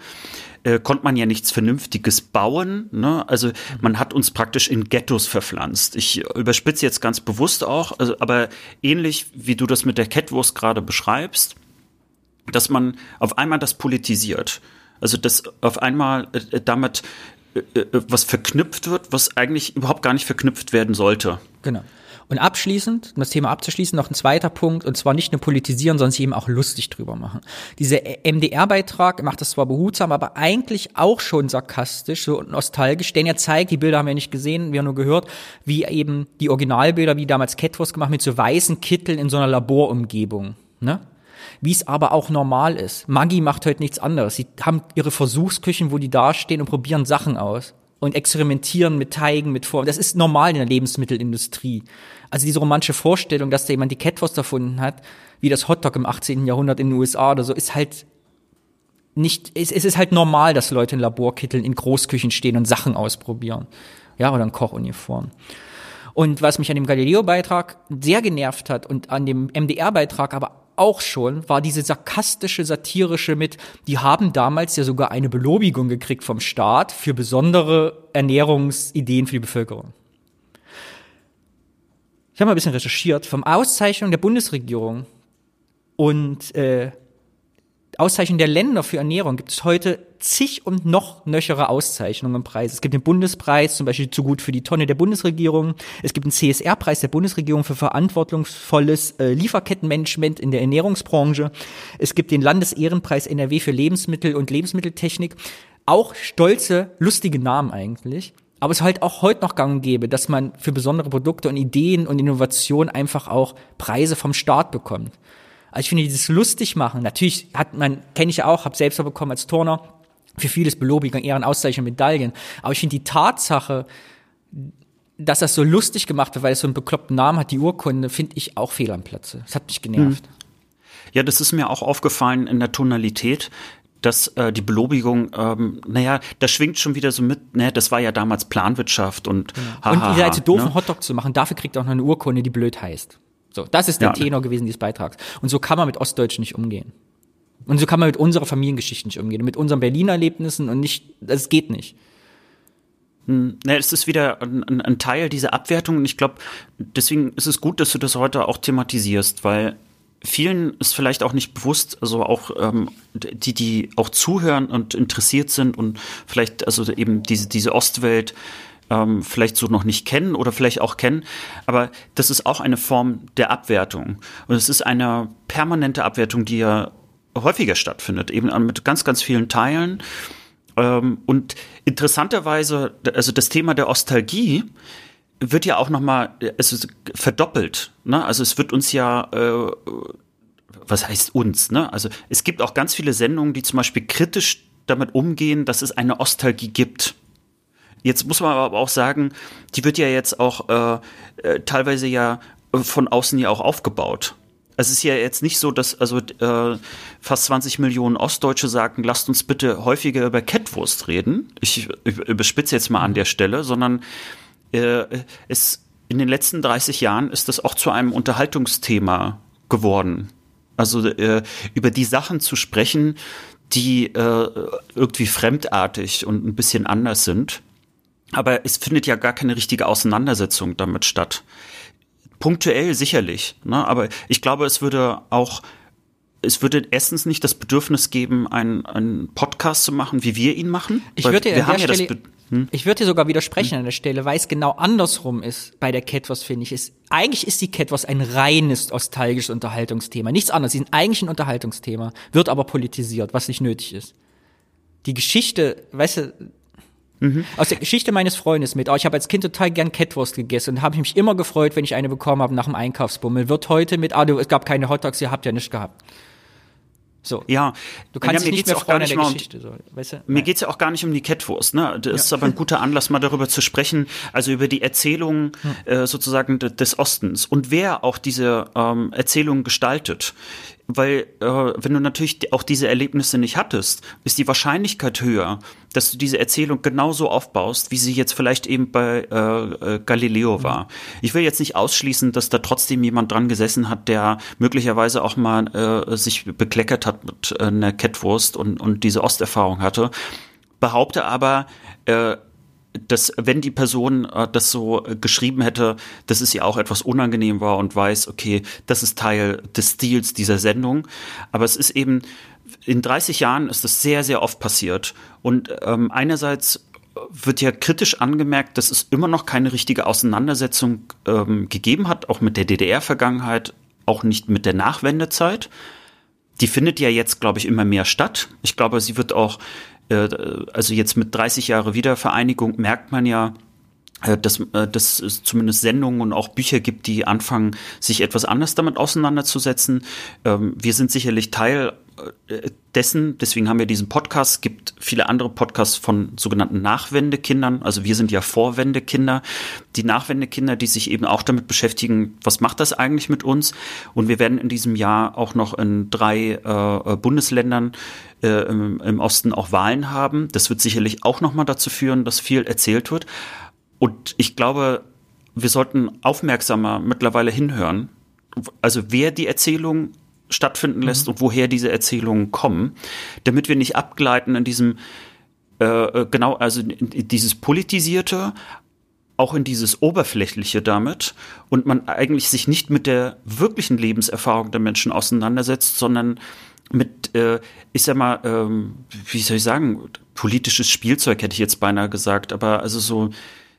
äh, konnte man ja nichts Vernünftiges bauen. Ne? Also man hat uns praktisch in Ghettos verpflanzt. Ich überspitze jetzt ganz bewusst auch, also, aber ähnlich wie du das mit der Catwurst gerade beschreibst, dass man auf einmal das politisiert. Also dass auf einmal äh, damit äh, äh was verknüpft wird, was eigentlich überhaupt gar nicht verknüpft werden sollte. Genau. Und abschließend, um das Thema abzuschließen, noch ein zweiter Punkt, und zwar nicht nur politisieren, sondern sich eben auch lustig drüber machen. Dieser MDR-Beitrag macht das zwar behutsam, aber eigentlich auch schon sarkastisch, so nostalgisch, denn er zeigt, die Bilder haben wir nicht gesehen, wir haben nur gehört, wie eben die Originalbilder, wie damals Catwurst gemacht, mit so weißen Kitteln in so einer Laborumgebung, ne? wie es aber auch normal ist. Maggi macht heute nichts anderes. Sie haben ihre Versuchsküchen, wo die dastehen und probieren Sachen aus und experimentieren mit Teigen, mit Formen. Das ist normal in der Lebensmittelindustrie. Also diese romantische Vorstellung, dass da jemand die Catwurst erfunden hat, wie das Hotdog im 18. Jahrhundert in den USA oder so, ist halt nicht, es, es ist halt normal, dass Leute in Laborkitteln in Großküchen stehen und Sachen ausprobieren. Ja, oder in Kochuniform. Und was mich an dem Galileo-Beitrag sehr genervt hat und an dem MDR-Beitrag aber auch schon, war diese sarkastische, satirische mit, die haben damals ja sogar eine Belobigung gekriegt vom Staat für besondere Ernährungsideen für die Bevölkerung. Ich habe mal ein bisschen recherchiert, vom Auszeichnung der Bundesregierung und äh, Auszeichnung der Länder für Ernährung gibt es heute zig und noch nöchere Auszeichnungen und Preise. Es gibt den Bundespreis, zum Beispiel zu gut für die Tonne der Bundesregierung. Es gibt einen CSR-Preis der Bundesregierung für verantwortungsvolles äh, Lieferkettenmanagement in der Ernährungsbranche. Es gibt den Landesehrenpreis NRW für Lebensmittel und Lebensmitteltechnik. Auch stolze, lustige Namen eigentlich. Aber es ist halt auch heute noch gang und gäbe, dass man für besondere Produkte und Ideen und Innovationen einfach auch Preise vom Staat bekommt. Also ich finde dieses lustig machen, natürlich hat man, kenne ich auch, habe selbst bekommen als Turner, für vieles Belobigung, Ehren, Auszeichnungen, Medaillen. Aber ich finde die Tatsache, dass das so lustig gemacht wird, weil es so einen bekloppten Namen hat, die Urkunde, finde ich auch fehl am Platze. Das hat mich genervt. Hm. Ja, das ist mir auch aufgefallen in der Tonalität dass äh, die Belobigung, ähm, naja, das schwingt schon wieder so mit, ne, das war ja damals Planwirtschaft und genau. ha, Und ihr seid so doof, ne? einen Hotdog zu machen, dafür kriegt ihr auch noch eine Urkunde, die blöd heißt. So, das ist der ja. Tenor gewesen dieses Beitrags. Und so kann man mit Ostdeutschen nicht umgehen. Und so kann man mit unserer Familiengeschichte nicht umgehen, mit unseren Berliner Erlebnissen und nicht, das geht nicht. Hm, ne, es ist wieder ein, ein, Teil dieser Abwertung und ich glaube, deswegen ist es gut, dass du das heute auch thematisierst, weil vielen ist vielleicht auch nicht bewusst, also auch ähm, die, die auch zuhören und interessiert sind und vielleicht also eben diese, diese Ostwelt ähm, vielleicht so noch nicht kennen oder vielleicht auch kennen. Aber das ist auch eine Form der Abwertung. Und es ist eine permanente Abwertung, die ja häufiger stattfindet, eben mit ganz, ganz vielen Teilen. Ähm, und interessanterweise, also das Thema der Ostalgie wird ja auch nochmal, es ist verdoppelt. Ne? Also es wird uns ja, äh, was heißt uns? Ne? Also es gibt auch ganz viele Sendungen, die zum Beispiel kritisch damit umgehen, dass es eine Ostalgie gibt. Jetzt muss man aber auch sagen, die wird ja jetzt auch äh, äh, teilweise ja von außen ja auch aufgebaut. Es ist ja jetzt nicht so, dass also äh, fast 20 Millionen Ostdeutsche sagen, lasst uns bitte häufiger über Kettwurst reden. Ich überspitze jetzt mal an der Stelle, sondern äh, es in den letzten 30 Jahren ist das auch zu einem Unterhaltungsthema geworden. Also äh, über die Sachen zu sprechen, die äh, irgendwie fremdartig und ein bisschen anders sind. Aber es findet ja gar keine richtige Auseinandersetzung damit statt. Punktuell sicherlich, ne? aber ich glaube, es würde auch es würde erstens nicht das Bedürfnis geben, einen, einen Podcast zu machen, wie wir ihn machen. Ich würde dir, an der Stelle, hm? ich würde dir sogar widersprechen hm? an der Stelle, weil es genau andersrum ist bei der Catwurst, finde ich. Ist, eigentlich ist die Catwurst ein reines nostalgisches Unterhaltungsthema. Nichts anderes. Sie sind eigentlich ein Unterhaltungsthema, wird aber politisiert, was nicht nötig ist. Die Geschichte, weißt du, Mhm. Aus der Geschichte meines Freundes mit. Oh, ich habe als Kind total gern Catwurst gegessen und habe mich immer gefreut, wenn ich eine bekommen habe nach dem Einkaufsbummel. Wird heute mit, ah, du, es gab keine Hotdogs, ihr habt ja nicht gehabt. So. Ja. Du kannst ja, dich nicht mehr freuen an der Geschichte. Um, so, weißt du? Mir geht's ja auch gar nicht um die Catwurst. Ne? Das ja. ist aber ein guter Anlass, mal darüber zu sprechen, also über die Erzählung hm. äh, sozusagen des Ostens und wer auch diese ähm, Erzählung gestaltet weil äh, wenn du natürlich auch diese Erlebnisse nicht hattest, ist die Wahrscheinlichkeit höher, dass du diese Erzählung genauso aufbaust, wie sie jetzt vielleicht eben bei äh, äh, Galileo war. Ich will jetzt nicht ausschließen, dass da trotzdem jemand dran gesessen hat, der möglicherweise auch mal äh, sich bekleckert hat mit äh, einer Catwurst und, und diese Osterfahrung hatte. Behaupte aber, äh, dass wenn die Person äh, das so geschrieben hätte, dass es ihr auch etwas unangenehm war und weiß, okay, das ist Teil des Stils dieser Sendung. Aber es ist eben, in 30 Jahren ist das sehr, sehr oft passiert. Und ähm, einerseits wird ja kritisch angemerkt, dass es immer noch keine richtige Auseinandersetzung ähm, gegeben hat, auch mit der DDR-Vergangenheit, auch nicht mit der Nachwendezeit. Die findet ja jetzt, glaube ich, immer mehr statt. Ich glaube, sie wird auch äh, also jetzt mit 30 Jahre Wiedervereinigung merkt man ja, äh, dass, äh, dass es zumindest Sendungen und auch Bücher gibt, die anfangen, sich etwas anders damit auseinanderzusetzen. Ähm, wir sind sicherlich Teil dessen, deswegen haben wir diesen Podcast, es gibt viele andere Podcasts von sogenannten Nachwendekindern, also wir sind ja Vorwendekinder, die Nachwendekinder, die sich eben auch damit beschäftigen, was macht das eigentlich mit uns? Und wir werden in diesem Jahr auch noch in drei äh, Bundesländern äh, im, im, Osten auch Wahlen haben. Das wird sicherlich auch nochmal dazu führen, dass viel erzählt wird. Und ich glaube, wir sollten aufmerksamer mittlerweile hinhören. Also wer die Erzählung stattfinden lässt mhm. und woher diese Erzählungen kommen, damit wir nicht abgleiten in diesem äh, äh genau, also in dieses politisierte, auch in dieses Oberflächliche damit und man eigentlich sich nicht mit der wirklichen Lebenserfahrung der Menschen auseinandersetzt, sondern mit, äh, ich sag mal, ähm, wie soll ich sagen, politisches Spielzeug hätte ich jetzt beinahe gesagt, aber also so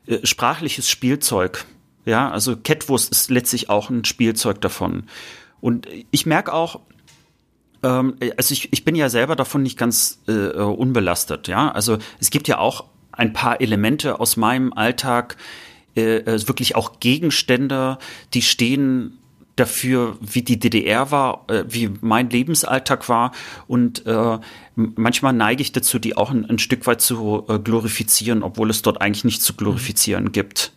äh, sprachliches Spielzeug. Ja, also Catwurst ist letztlich auch ein Spielzeug davon. Und ich merke auch, ähm, also ich, ich bin ja selber davon nicht ganz äh, unbelastet. Ja, also es gibt ja auch ein paar Elemente aus meinem Alltag, äh, äh wirklich auch Gegenstände, die stehen dafür, wie die DDR war, äh, wie mein Lebensalltag war. Und äh, manchmal neige ich dazu, die auch ein, ein Stück weit zu äh, glorifizieren, obwohl es dort eigentlich nichts zu glorifizieren mhm. gibt.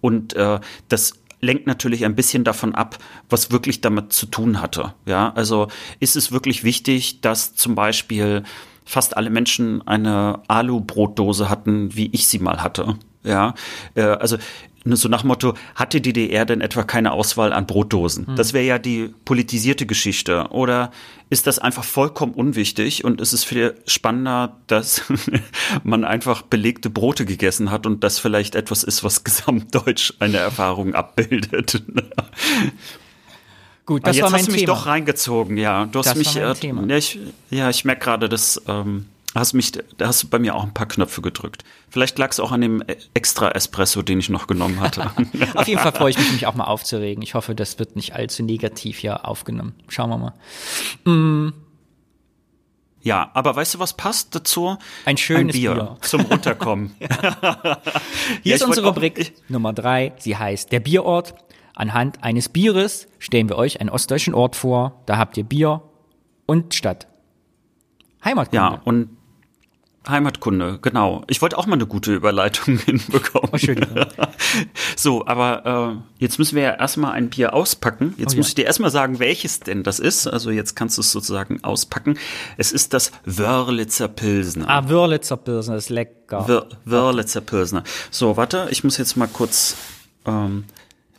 Und äh, das lenkt natürlich ein bisschen davon ab, was wirklich damit zu tun hatte. Ja, also ist es wirklich wichtig, dass zum Beispiel fast alle Menschen eine Alu-Brotdose hatten, wie ich sie mal hatte. Ja, äh, also so nach Motto, hat die DDR denn etwa keine Auswahl an Brotdosen? Hm. Das wäre ja die politisierte Geschichte. Oder ist das einfach vollkommen unwichtig und ist es viel spannender, dass (laughs) man einfach belegte Brote gegessen hat und das vielleicht etwas ist, was (laughs) gesamtdeutsch eine Erfahrung abbildet? Gut, das jetzt war mein hast du mich Thema. doch reingezogen, ja. Du hast das mich, war mein äh, Thema. ja, ich, ja, ich merke gerade, dass ähm, hast mich, da hast du bei mir auch ein paar Knöpfe gedrückt. Vielleicht lag es auch an dem extra Espresso, den ich noch genommen hatte. (laughs) Auf jeden Fall freue ich mich, mich auch mal aufzuregen. Ich hoffe, das wird nicht allzu negativ hier aufgenommen. Schauen wir mal. Mm. Ja, aber weißt du, was passt dazu? Ein schönes ein Bier, Bier. zum Runterkommen. (laughs) Hier Ja, ist unsere auch- Rubrik Nummer drei. Sie heißt Der Bierort. Anhand eines Bieres stellen wir euch einen ostdeutschen Ort vor. Da habt ihr Bier und Stadt. Heimatkunde. Ja, und Heimatkunde, genau. Ich wollte auch mal eine gute Überleitung (laughs) hinbekommen. Oh. (laughs) So, aber äh, jetzt müssen wir ja erstmal ein Bier auspacken. Jetzt Oh ja. muss ich dir erstmal sagen, welches denn das ist. Also jetzt kannst du es sozusagen auspacken. Es ist das Wörlitzer Pilsner. Ah, Wörlitzer Pilsen, das ist lecker. Wir Wörlitzer Pilsner. So, warte, ich muss jetzt mal kurz Ähm,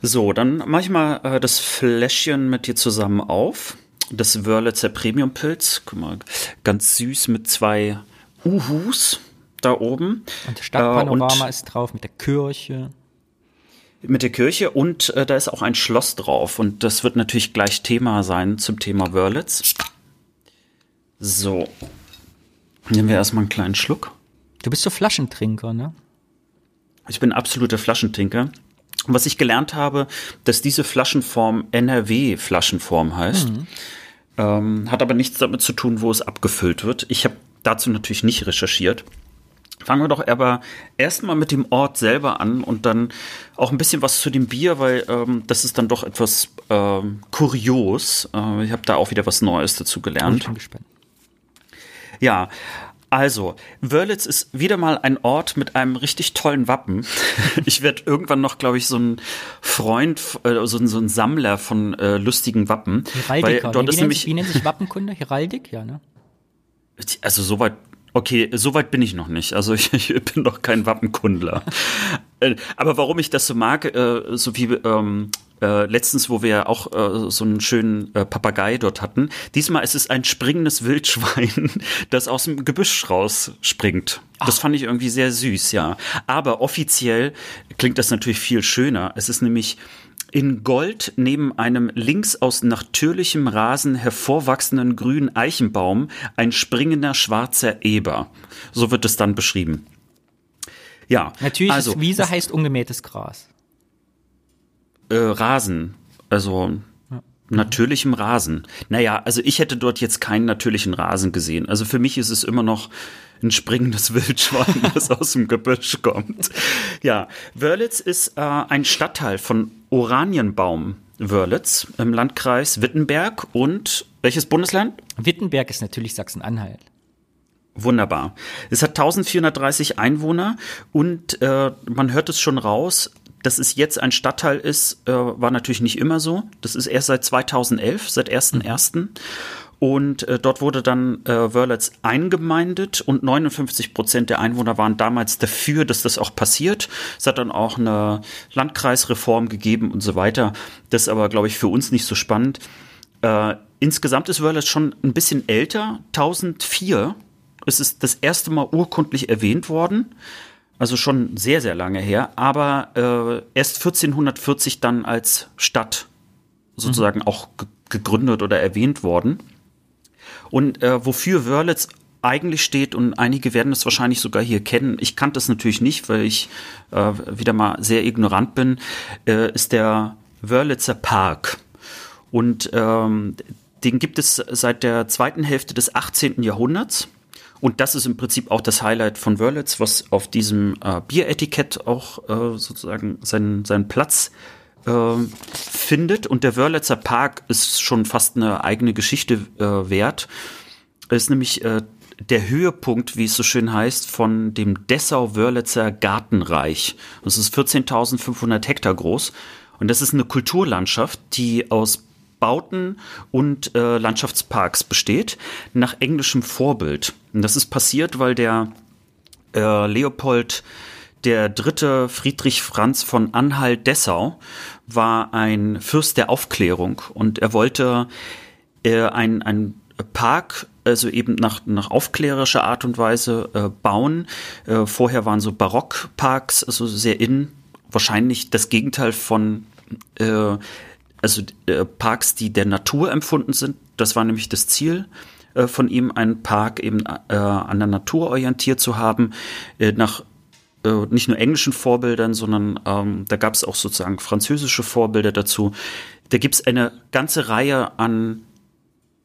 so, dann mach ich mal äh, das Fläschchen mit dir zusammen auf. Das Wörlitzer Premium-Pilz. Guck mal, ganz süß mit zwei Uhus da oben. Und Stadtpanorama Äh, und- ist drauf mit der Kirche. mit der Kirche und äh, da ist auch ein Schloss drauf und das wird natürlich gleich Thema sein zum Thema Wörlitz. So. Nehmen wir erstmal einen kleinen Schluck. Du bist so Flaschentrinker, ne? Ich bin absoluter Flaschentinker. Und was ich gelernt habe, dass diese Flaschenform NRW-Flaschenform heißt, ähm, hat aber nichts damit zu tun, wo es abgefüllt wird. Ich habe dazu natürlich nicht recherchiert. Fangen wir doch aber erstmal mit dem Ort selber an und dann auch ein bisschen was zu dem Bier, weil ähm, das ist dann doch etwas ähm, kurios. Äh, ich habe da auch wieder was Neues dazu Ich gelernt. bin gespannt. Ja, also, Wörlitz ist wieder mal ein Ort mit einem richtig tollen Wappen. (laughs) Ich werde irgendwann noch, glaube ich, so ein Freund, äh, so, ein- so ein Sammler von äh, lustigen Wappen. Heraldiker. Weil dort nee, ist wie, nennt, nämlich, sich- wie nennt sich Wappenkunde? Heraldik? Ja, ne? Also soweit, okay, soweit bin ich noch nicht. Also (laughs) ich, ich bin noch kein Wappenkundler. (laughs) Äh, Aber warum ich das so mag, äh, so wie ähm, äh, letztens, wo wir auch äh, so einen schönen äh, Papagei dort hatten, diesmal ist es ein springendes Wildschwein, (laughs) das aus dem Gebüsch rausspringt. Das fand ich irgendwie sehr süß, ja. Aber offiziell klingt das natürlich viel schöner. Es ist nämlich in Gold neben einem links aus natürlichem Rasen hervorwachsenden grünen Eichenbaum ein springender schwarzer Eber. So wird es dann beschrieben. Ja, Natürlich also, Wiese heißt ungemähtes Gras. äh, Rasen, also natürlichem Rasen. Naja, also ich hätte dort jetzt keinen natürlichen Rasen gesehen. Also für mich ist es immer noch ein springendes (laughs) Wildschwein, das aus dem Gebüsch kommt. Ja, Wörlitz ist äh, ein Stadtteil von Oranienbaum. Wörlitz im Landkreis Wittenberg und welches Bundesland? Wittenberg ist natürlich Sachsen-Anhalt. Wunderbar. Es hat 1430 Einwohner und äh, man hört es schon raus, dass es jetzt ein Stadtteil ist, äh, war natürlich nicht immer so. Das ist erst seit 2011, seit 1.1. Und äh, dort wurde dann äh, Wörlitz eingemeindet und 59 Prozent der Einwohner waren damals dafür, dass das auch passiert. Es hat dann auch eine Landkreisreform gegeben und so weiter. Das ist aber, glaube ich, für uns nicht so spannend. Äh, insgesamt ist Wörlitz schon ein bisschen älter, 1004. Es ist das erste Mal urkundlich erwähnt worden. Also schon sehr, sehr lange her, aber äh, erst 1440 dann als Stadt sozusagen auch ge gegründet oder erwähnt worden. Und äh, wofür Wörlitz eigentlich steht, und einige werden es wahrscheinlich sogar hier kennen, ich kannte es natürlich nicht, weil ich äh, wieder mal sehr ignorant bin, äh, ist der Wörlitzer Park. Und ähm, den gibt es seit der zweiten Hälfte des 18. Jahrhunderts. Und das ist im Prinzip auch das Highlight von Wörlitz, was auf diesem äh, Bieretikett auch äh, sozusagen seinen, seinen Platz äh, findet. Und der Wörlitzer Park ist schon fast eine eigene Geschichte äh, wert. Ist nämlich äh, der Höhepunkt, wie es so schön heißt, von dem Dessau-Wörlitzer Gartenreich. Das ist 14.500 Hektar groß. Und das ist eine Kulturlandschaft, die aus Bauten und äh, Landschaftsparks besteht, nach englischem Vorbild. Und das ist passiert, weil der äh, Leopold der dritte Friedrich Franz von Anhalt-Dessau war ein Fürst der Aufklärung und er wollte äh, ein, Park, also eben nach, nach aufklärerischer Art und Weise äh, bauen. Äh, vorher waren so Barockparks, also sehr in, wahrscheinlich das Gegenteil von äh, also äh, Parks, die der Natur empfunden sind. Das war nämlich das Ziel äh, von ihm, einen Park eben äh, an der Natur orientiert zu haben, äh, nach äh, nicht nur englischen Vorbildern, sondern ähm, da gab es auch sozusagen französische Vorbilder dazu. Da gibt es eine ganze Reihe an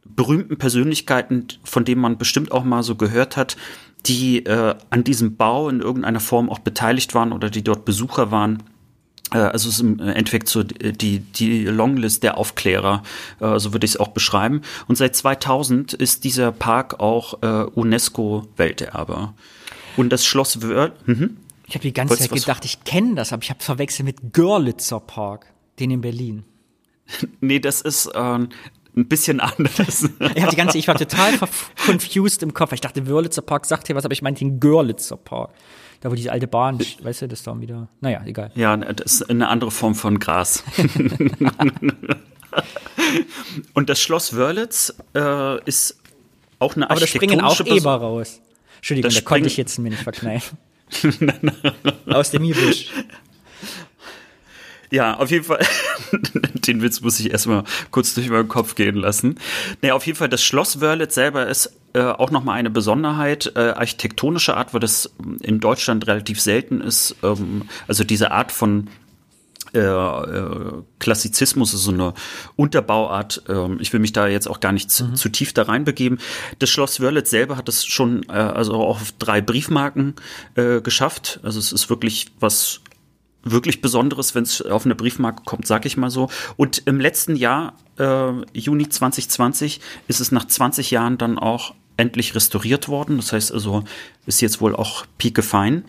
berühmten Persönlichkeiten, von denen man bestimmt auch mal so gehört hat, die äh, an diesem Bau in irgendeiner Form auch beteiligt waren oder die dort Besucher waren. Äh, Also es ist im Endeffekt so die, die Longlist der Aufklärer, äh, so würde ich es auch beschreiben. Und seit 2000 ist dieser Park auch äh, UNESCO-Welterbe. Und das Schloss Wörl, mhm. Ich habe die ganze Zeit gedacht, ich kenne das, aber ich habe verwechselt mit Görlitzer Park, den in Berlin. (laughs) nee, das ist äh, ein bisschen anders. (laughs) Ich, hab die ganze, ich war total confused im Kopf. Ich dachte, Wörlitzer Park sagt hier was, aber ich meinte den Görlitzer Park. Da, wo diese alte Bahn, weißt du, das da wieder. Naja, egal. Ja, das ist eine andere Form von Gras. (laughs) Und das Schloss Wörlitz äh, ist auch eine Aber da springen auch architektonische Eber raus. Entschuldigung, Das da konnte ich jetzt mir nicht verkneifen. (laughs) Aus dem Gebüsch. Ja, auf jeden Fall. (laughs) Den Witz muss ich erstmal kurz durch meinen Kopf gehen lassen. Naja, auf jeden Fall, das Schloss Wörlitz selber ist äh, auch nochmal eine Besonderheit, äh, architektonische Art, weil das in Deutschland relativ selten ist. Ähm, also diese Art von äh, äh, Klassizismus ist so eine Unterbauart. Ähm, ich will mich da jetzt auch gar nicht zu, zu tief da reinbegeben. Das Schloss Wörlitz selber hat es schon äh, also auch auf drei Briefmarken äh, geschafft. Also es ist wirklich was wirklich Besonderes, wenn es auf eine Briefmarke kommt, sag ich mal so. Und im letzten Jahr, äh, Juni 2020, ist es nach 20 Jahren dann auch endlich restauriert worden. Das heißt also, ist jetzt wohl auch piekefein.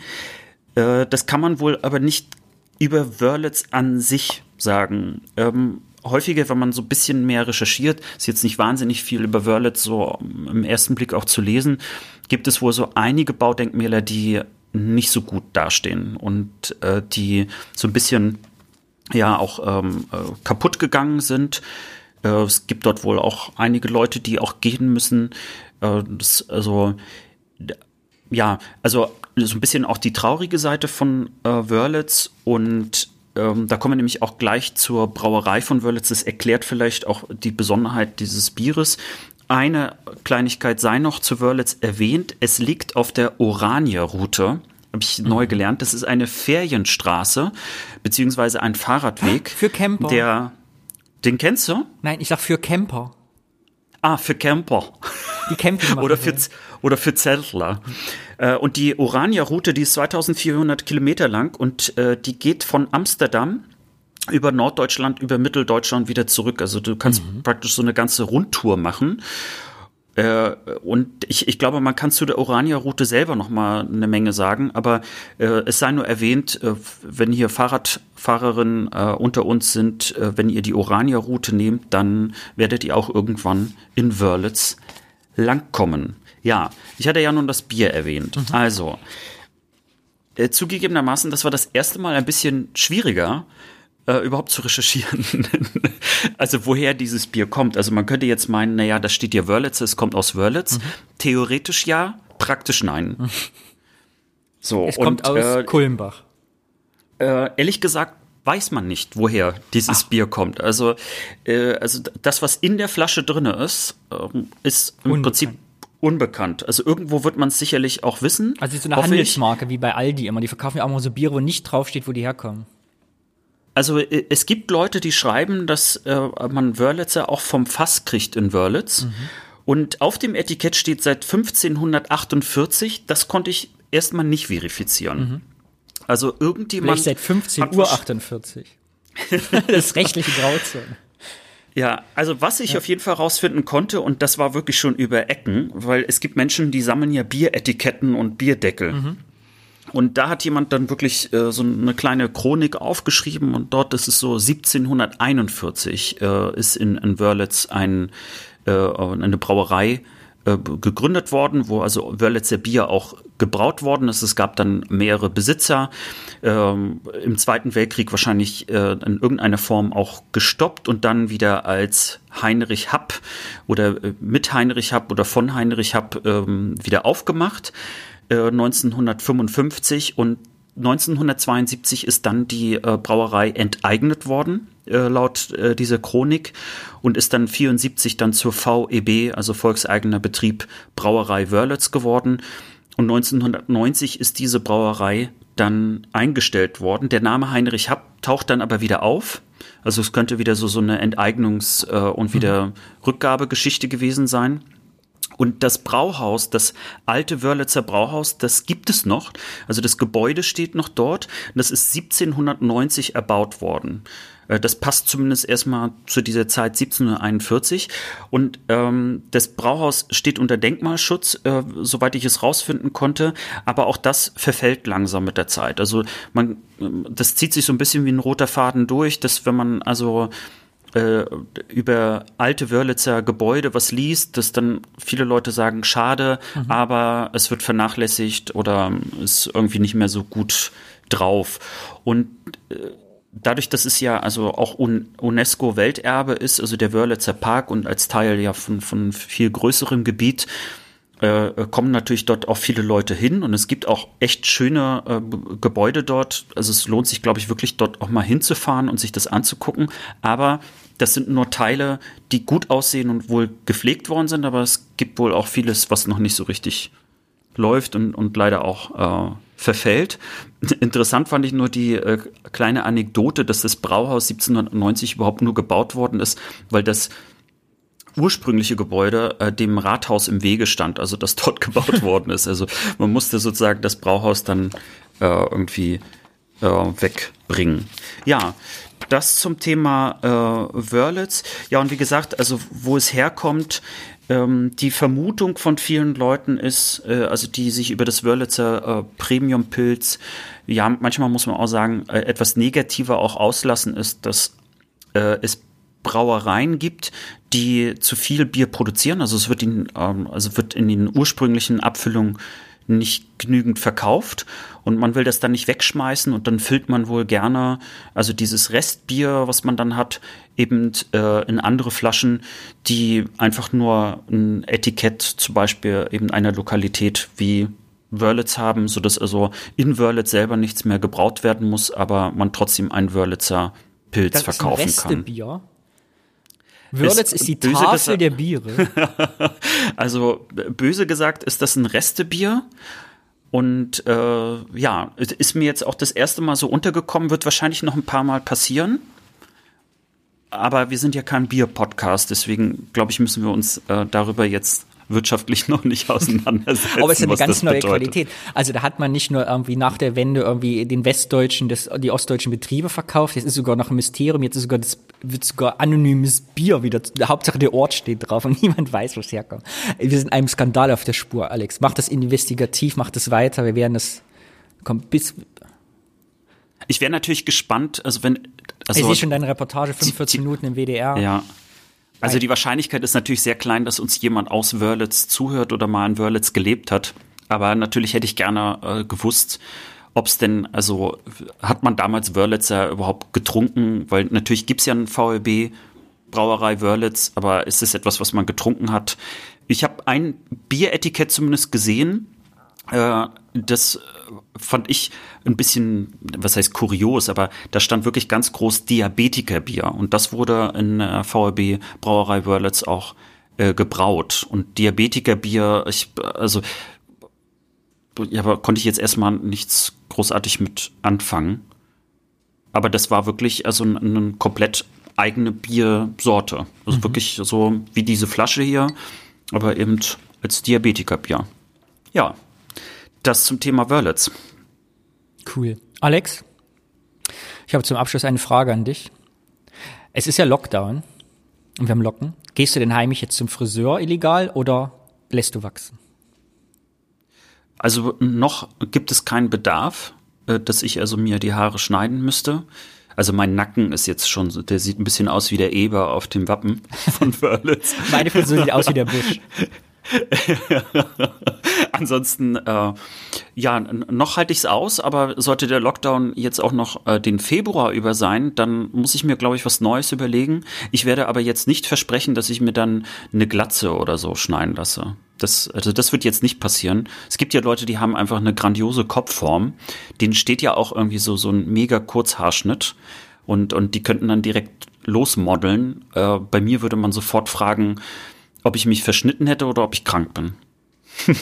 Äh, das kann man wohl aber nicht über Wörlitz an sich sagen. Ähm, häufiger, wenn man so ein bisschen mehr recherchiert, ist jetzt nicht wahnsinnig viel über Wörlitz so im ersten Blick auch zu lesen, gibt es wohl so einige Baudenkmäler, die nicht so gut dastehen und äh, die so ein bisschen ja auch ähm, äh, kaputt gegangen sind. Äh, es gibt dort wohl auch einige Leute, die auch gehen müssen. Äh, das, also ja, also so ein bisschen auch die traurige Seite von äh, Wörlitz und ähm, da kommen wir nämlich auch gleich zur Brauerei von Wörlitz. Das erklärt vielleicht auch die Besonderheit dieses Bieres. Eine Kleinigkeit sei noch zu Wörlitz erwähnt. Es liegt auf der Orania-Route. Habe ich neu gelernt. Das ist eine Ferienstraße, beziehungsweise ein Fahrradweg. Für Camper. Der, den kennst du? Nein, ich sag für Camper. Ah, für Camper. Die machen (laughs) oder für. Oder für Zeltler. Äh, und die Orania-Route, die ist 2400 Kilometer lang und äh, die geht von Amsterdam über Norddeutschland, über Mitteldeutschland wieder zurück. Also du kannst praktisch so eine ganze Rundtour machen. Äh, und ich, ich glaube, man kann zu der Orania-Route selber noch mal eine Menge sagen, aber äh, es sei nur erwähnt, äh, wenn hier Fahrradfahrerinnen äh, unter uns sind, äh, wenn ihr die Orania-Route nehmt, dann werdet ihr auch irgendwann in Wörlitz langkommen. Ja, ich hatte ja nun das Bier erwähnt. Also, äh, zugegebenermaßen, das war das erste Mal ein bisschen schwieriger, äh, überhaupt zu recherchieren. (laughs) also woher dieses Bier kommt. Also man könnte jetzt meinen, naja, da steht ja Wörlitz, es kommt aus Wörlitz. Theoretisch ja, praktisch nein. So, Es kommt aus äh, Kulmbach. äh, ehrlich gesagt weiß man nicht, woher dieses Bier kommt. Also, äh, also das, was in der Flasche drinne ist, ähm, ist im Unbekannt. Prinzip unbekannt. Also irgendwo wird man es sicherlich auch wissen. Also so eine hoffe ich. Handelsmarke wie bei Aldi immer. Die verkaufen ja auch mal so Biere, wo nicht draufsteht, wo die herkommen. Also äh, es gibt Leute, die schreiben, dass äh, man Wörlitzer auch vom Fass kriegt in Wörlitz. Mhm. Und auf dem Etikett steht seit 1548. Das konnte ich erstmal nicht verifizieren. Also irgendjemand. Mhm. Vielleicht seit 15 hat Uhr wahrsch- 48. das ist rechtliche Grauzone. Ja, also was ich auf jeden Fall rausfinden konnte, und das war wirklich schon über Ecken, weil es gibt Menschen, die sammeln ja Bieretiketten und Bierdeckel. Und da hat jemand dann wirklich äh, so eine kleine Chronik aufgeschrieben und dort ist es so 1741 äh, ist in, in Wörlitz ein, äh, eine Brauerei äh, gegründet worden, wo also Wörlitzer Bier auch gebraut worden ist. Es gab dann mehrere Besitzer, ähm, im Zweiten Weltkrieg wahrscheinlich äh, in irgendeiner Form auch gestoppt und dann wieder als Heinrich Happ oder äh, mit Heinrich Happ oder von Heinrich Happ ähm, wieder aufgemacht. Äh, 1955 und 1972 ist dann die äh, Brauerei enteignet worden, äh, laut äh, dieser Chronik, und ist dann 74 dann zur VEB, also Volkseigener Betrieb Brauerei Wörlitz geworden. Und 1990 ist diese Brauerei dann eingestellt worden. Der Name Heinrich Happ taucht dann aber wieder auf. Also es könnte wieder so, so eine Enteignungs- äh, und wieder Rückgabegeschichte gewesen sein. Und das Brauhaus, das alte Wörlitzer Brauhaus, das gibt es noch. Also das Gebäude steht noch dort. Das ist 1790 erbaut worden. Äh, Das passt zumindest erstmal zu dieser Zeit 1741. Und ähm, das Brauhaus steht unter Denkmalschutz, äh, soweit ich es rausfinden konnte. Aber auch das verfällt langsam mit der Zeit. Also man, ähm, das zieht sich so ein bisschen wie ein roter Faden durch, dass wenn man also äh, über alte Wörlitzer Gebäude was liest, dass dann viele Leute sagen, schade, mhm. aber es wird vernachlässigt oder ist irgendwie nicht mehr so gut drauf. Und äh, dadurch, dass es ja also auch UNESCO-Welterbe ist, also der Wörlitzer Park und als Teil ja von, von viel größerem Gebiet, äh, kommen natürlich dort auch viele Leute hin und es gibt auch echt schöne äh, Gebäude dort. Also es lohnt sich, glaube ich, wirklich dort auch mal hinzufahren und sich das anzugucken. Aber das sind nur Teile, die gut aussehen und wohl gepflegt worden sind, aber es gibt wohl auch vieles, was noch nicht so richtig läuft und, und leider auch äh, verfällt. (laughs) Interessant fand ich nur die äh, kleine Anekdote, dass das Brauhaus 1790 überhaupt nur gebaut worden ist, weil das ursprüngliche Gebäude äh, dem Rathaus im Wege stand, also das (laughs) dort gebaut (laughs) worden ist. Also man musste sozusagen das Brauhaus dann äh, irgendwie äh, wegbringen. Ja, das zum Thema äh, Wörlitz. Ja, und wie gesagt, also wo es herkommt, ähm, die Vermutung von vielen Leuten ist, äh, also die sich über das Wörlitzer äh, Premium-Pilz, ja, manchmal muss man auch sagen, äh, etwas negativer auch auslassen, ist, dass äh, es Brauereien gibt, die zu viel Bier produzieren. Also es wird in, ähm, also wird in den ursprünglichen Abfüllungen nicht genügend verkauft und man will das dann nicht wegschmeißen und dann füllt man wohl gerne, also dieses Restbier, was man dann hat, eben äh, in andere Flaschen, die einfach nur ein Etikett zum Beispiel eben einer Lokalität wie Wörlitz haben, so dass also in Wörlitz selber nichts mehr gebraut werden muss, aber man trotzdem einen Wörlitzer Pilz das verkaufen ist ein kann. Wörlitz ist, ist die Tafel der Biere. (laughs) also böse gesagt ist das ein Restebier. Und äh, ja, ist mir jetzt auch das erste Mal so untergekommen, wird wahrscheinlich noch ein paar Mal passieren. Aber wir sind ja kein Bier-Podcast, deswegen glaube ich, müssen wir uns äh, darüber jetzt wirtschaftlich (laughs) noch nicht auseinandersetzen. Aber es ist eine ganz neue bedeutet. Qualität. Also da hat man nicht nur irgendwie nach der Wende irgendwie den westdeutschen, das, die ostdeutschen Betriebe verkauft. Jetzt ist sogar noch ein Mysterium. Jetzt ist sogar das, wird sogar anonymes Bier wieder. Hauptsache der Ort steht drauf und (laughs) niemand weiß, wo es herkommt. Wir sind einem Skandal auf der Spur, Alex. Mach das investigativ, mach das weiter. Wir werden das, kommt bis, ich wäre natürlich gespannt, also wenn. Also, ich sehe schon deine Reportage, 45 Minuten im WDR. Ja. Also die Wahrscheinlichkeit ist natürlich sehr klein, dass uns jemand aus Wörlitz zuhört oder mal in Wörlitz gelebt hat. Aber natürlich hätte ich gerne äh, gewusst, ob es denn, also hat man damals Wörlitzer überhaupt getrunken? Weil natürlich gibt's ja einen VLB Brauerei Wörlitz, aber ist es etwas, was man getrunken hat? Ich habe ein Bieretikett zumindest gesehen, äh, das fand ich ein bisschen, was heißt kurios, aber da stand wirklich ganz groß Diabetikerbier und das wurde in äh, VRB Brauerei Wörlitz auch äh, gebraut und Diabetikerbier, ich, also ja, aber konnte ich jetzt erstmal nichts großartig mit anfangen. Aber das war wirklich also eine ein komplett eigene Biersorte. Also mhm. wirklich so wie diese Flasche hier, aber eben als Diabetikerbier. Ja, das zum Thema Wörlitz. Cool. Alex, ich habe zum Abschluss eine Frage an dich. Es ist ja Lockdown und wir haben Locken. Gehst du denn heimlich jetzt zum Friseur illegal oder lässt du wachsen? Also noch gibt es keinen Bedarf, äh, dass ich also mir die Haare schneiden müsste. Also mein Nacken ist jetzt schon, der sieht ein bisschen aus wie der Eber auf dem Wappen (laughs) von Wörlitz. Meine Frisur sieht aus wie der Busch. (laughs) Ansonsten, äh, ja, noch halte ich es aus, aber sollte der Lockdown jetzt auch noch äh, den Februar über sein, dann muss ich mir, glaube ich, was Neues überlegen. Ich werde aber jetzt nicht versprechen, dass ich mir dann eine Glatze oder so schneiden lasse. Das, also das wird jetzt nicht passieren. Es gibt ja Leute, die haben einfach eine grandiose Kopfform. Denen steht ja auch irgendwie so, so ein mega Kurzhaarschnitt. Und, und die könnten dann direkt losmodeln. Äh, bei mir würde man sofort fragen, ob ich mich verschnitten hätte oder ob ich krank bin. (laughs)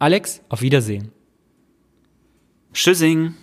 Alex, auf Wiedersehen. Tschüssing.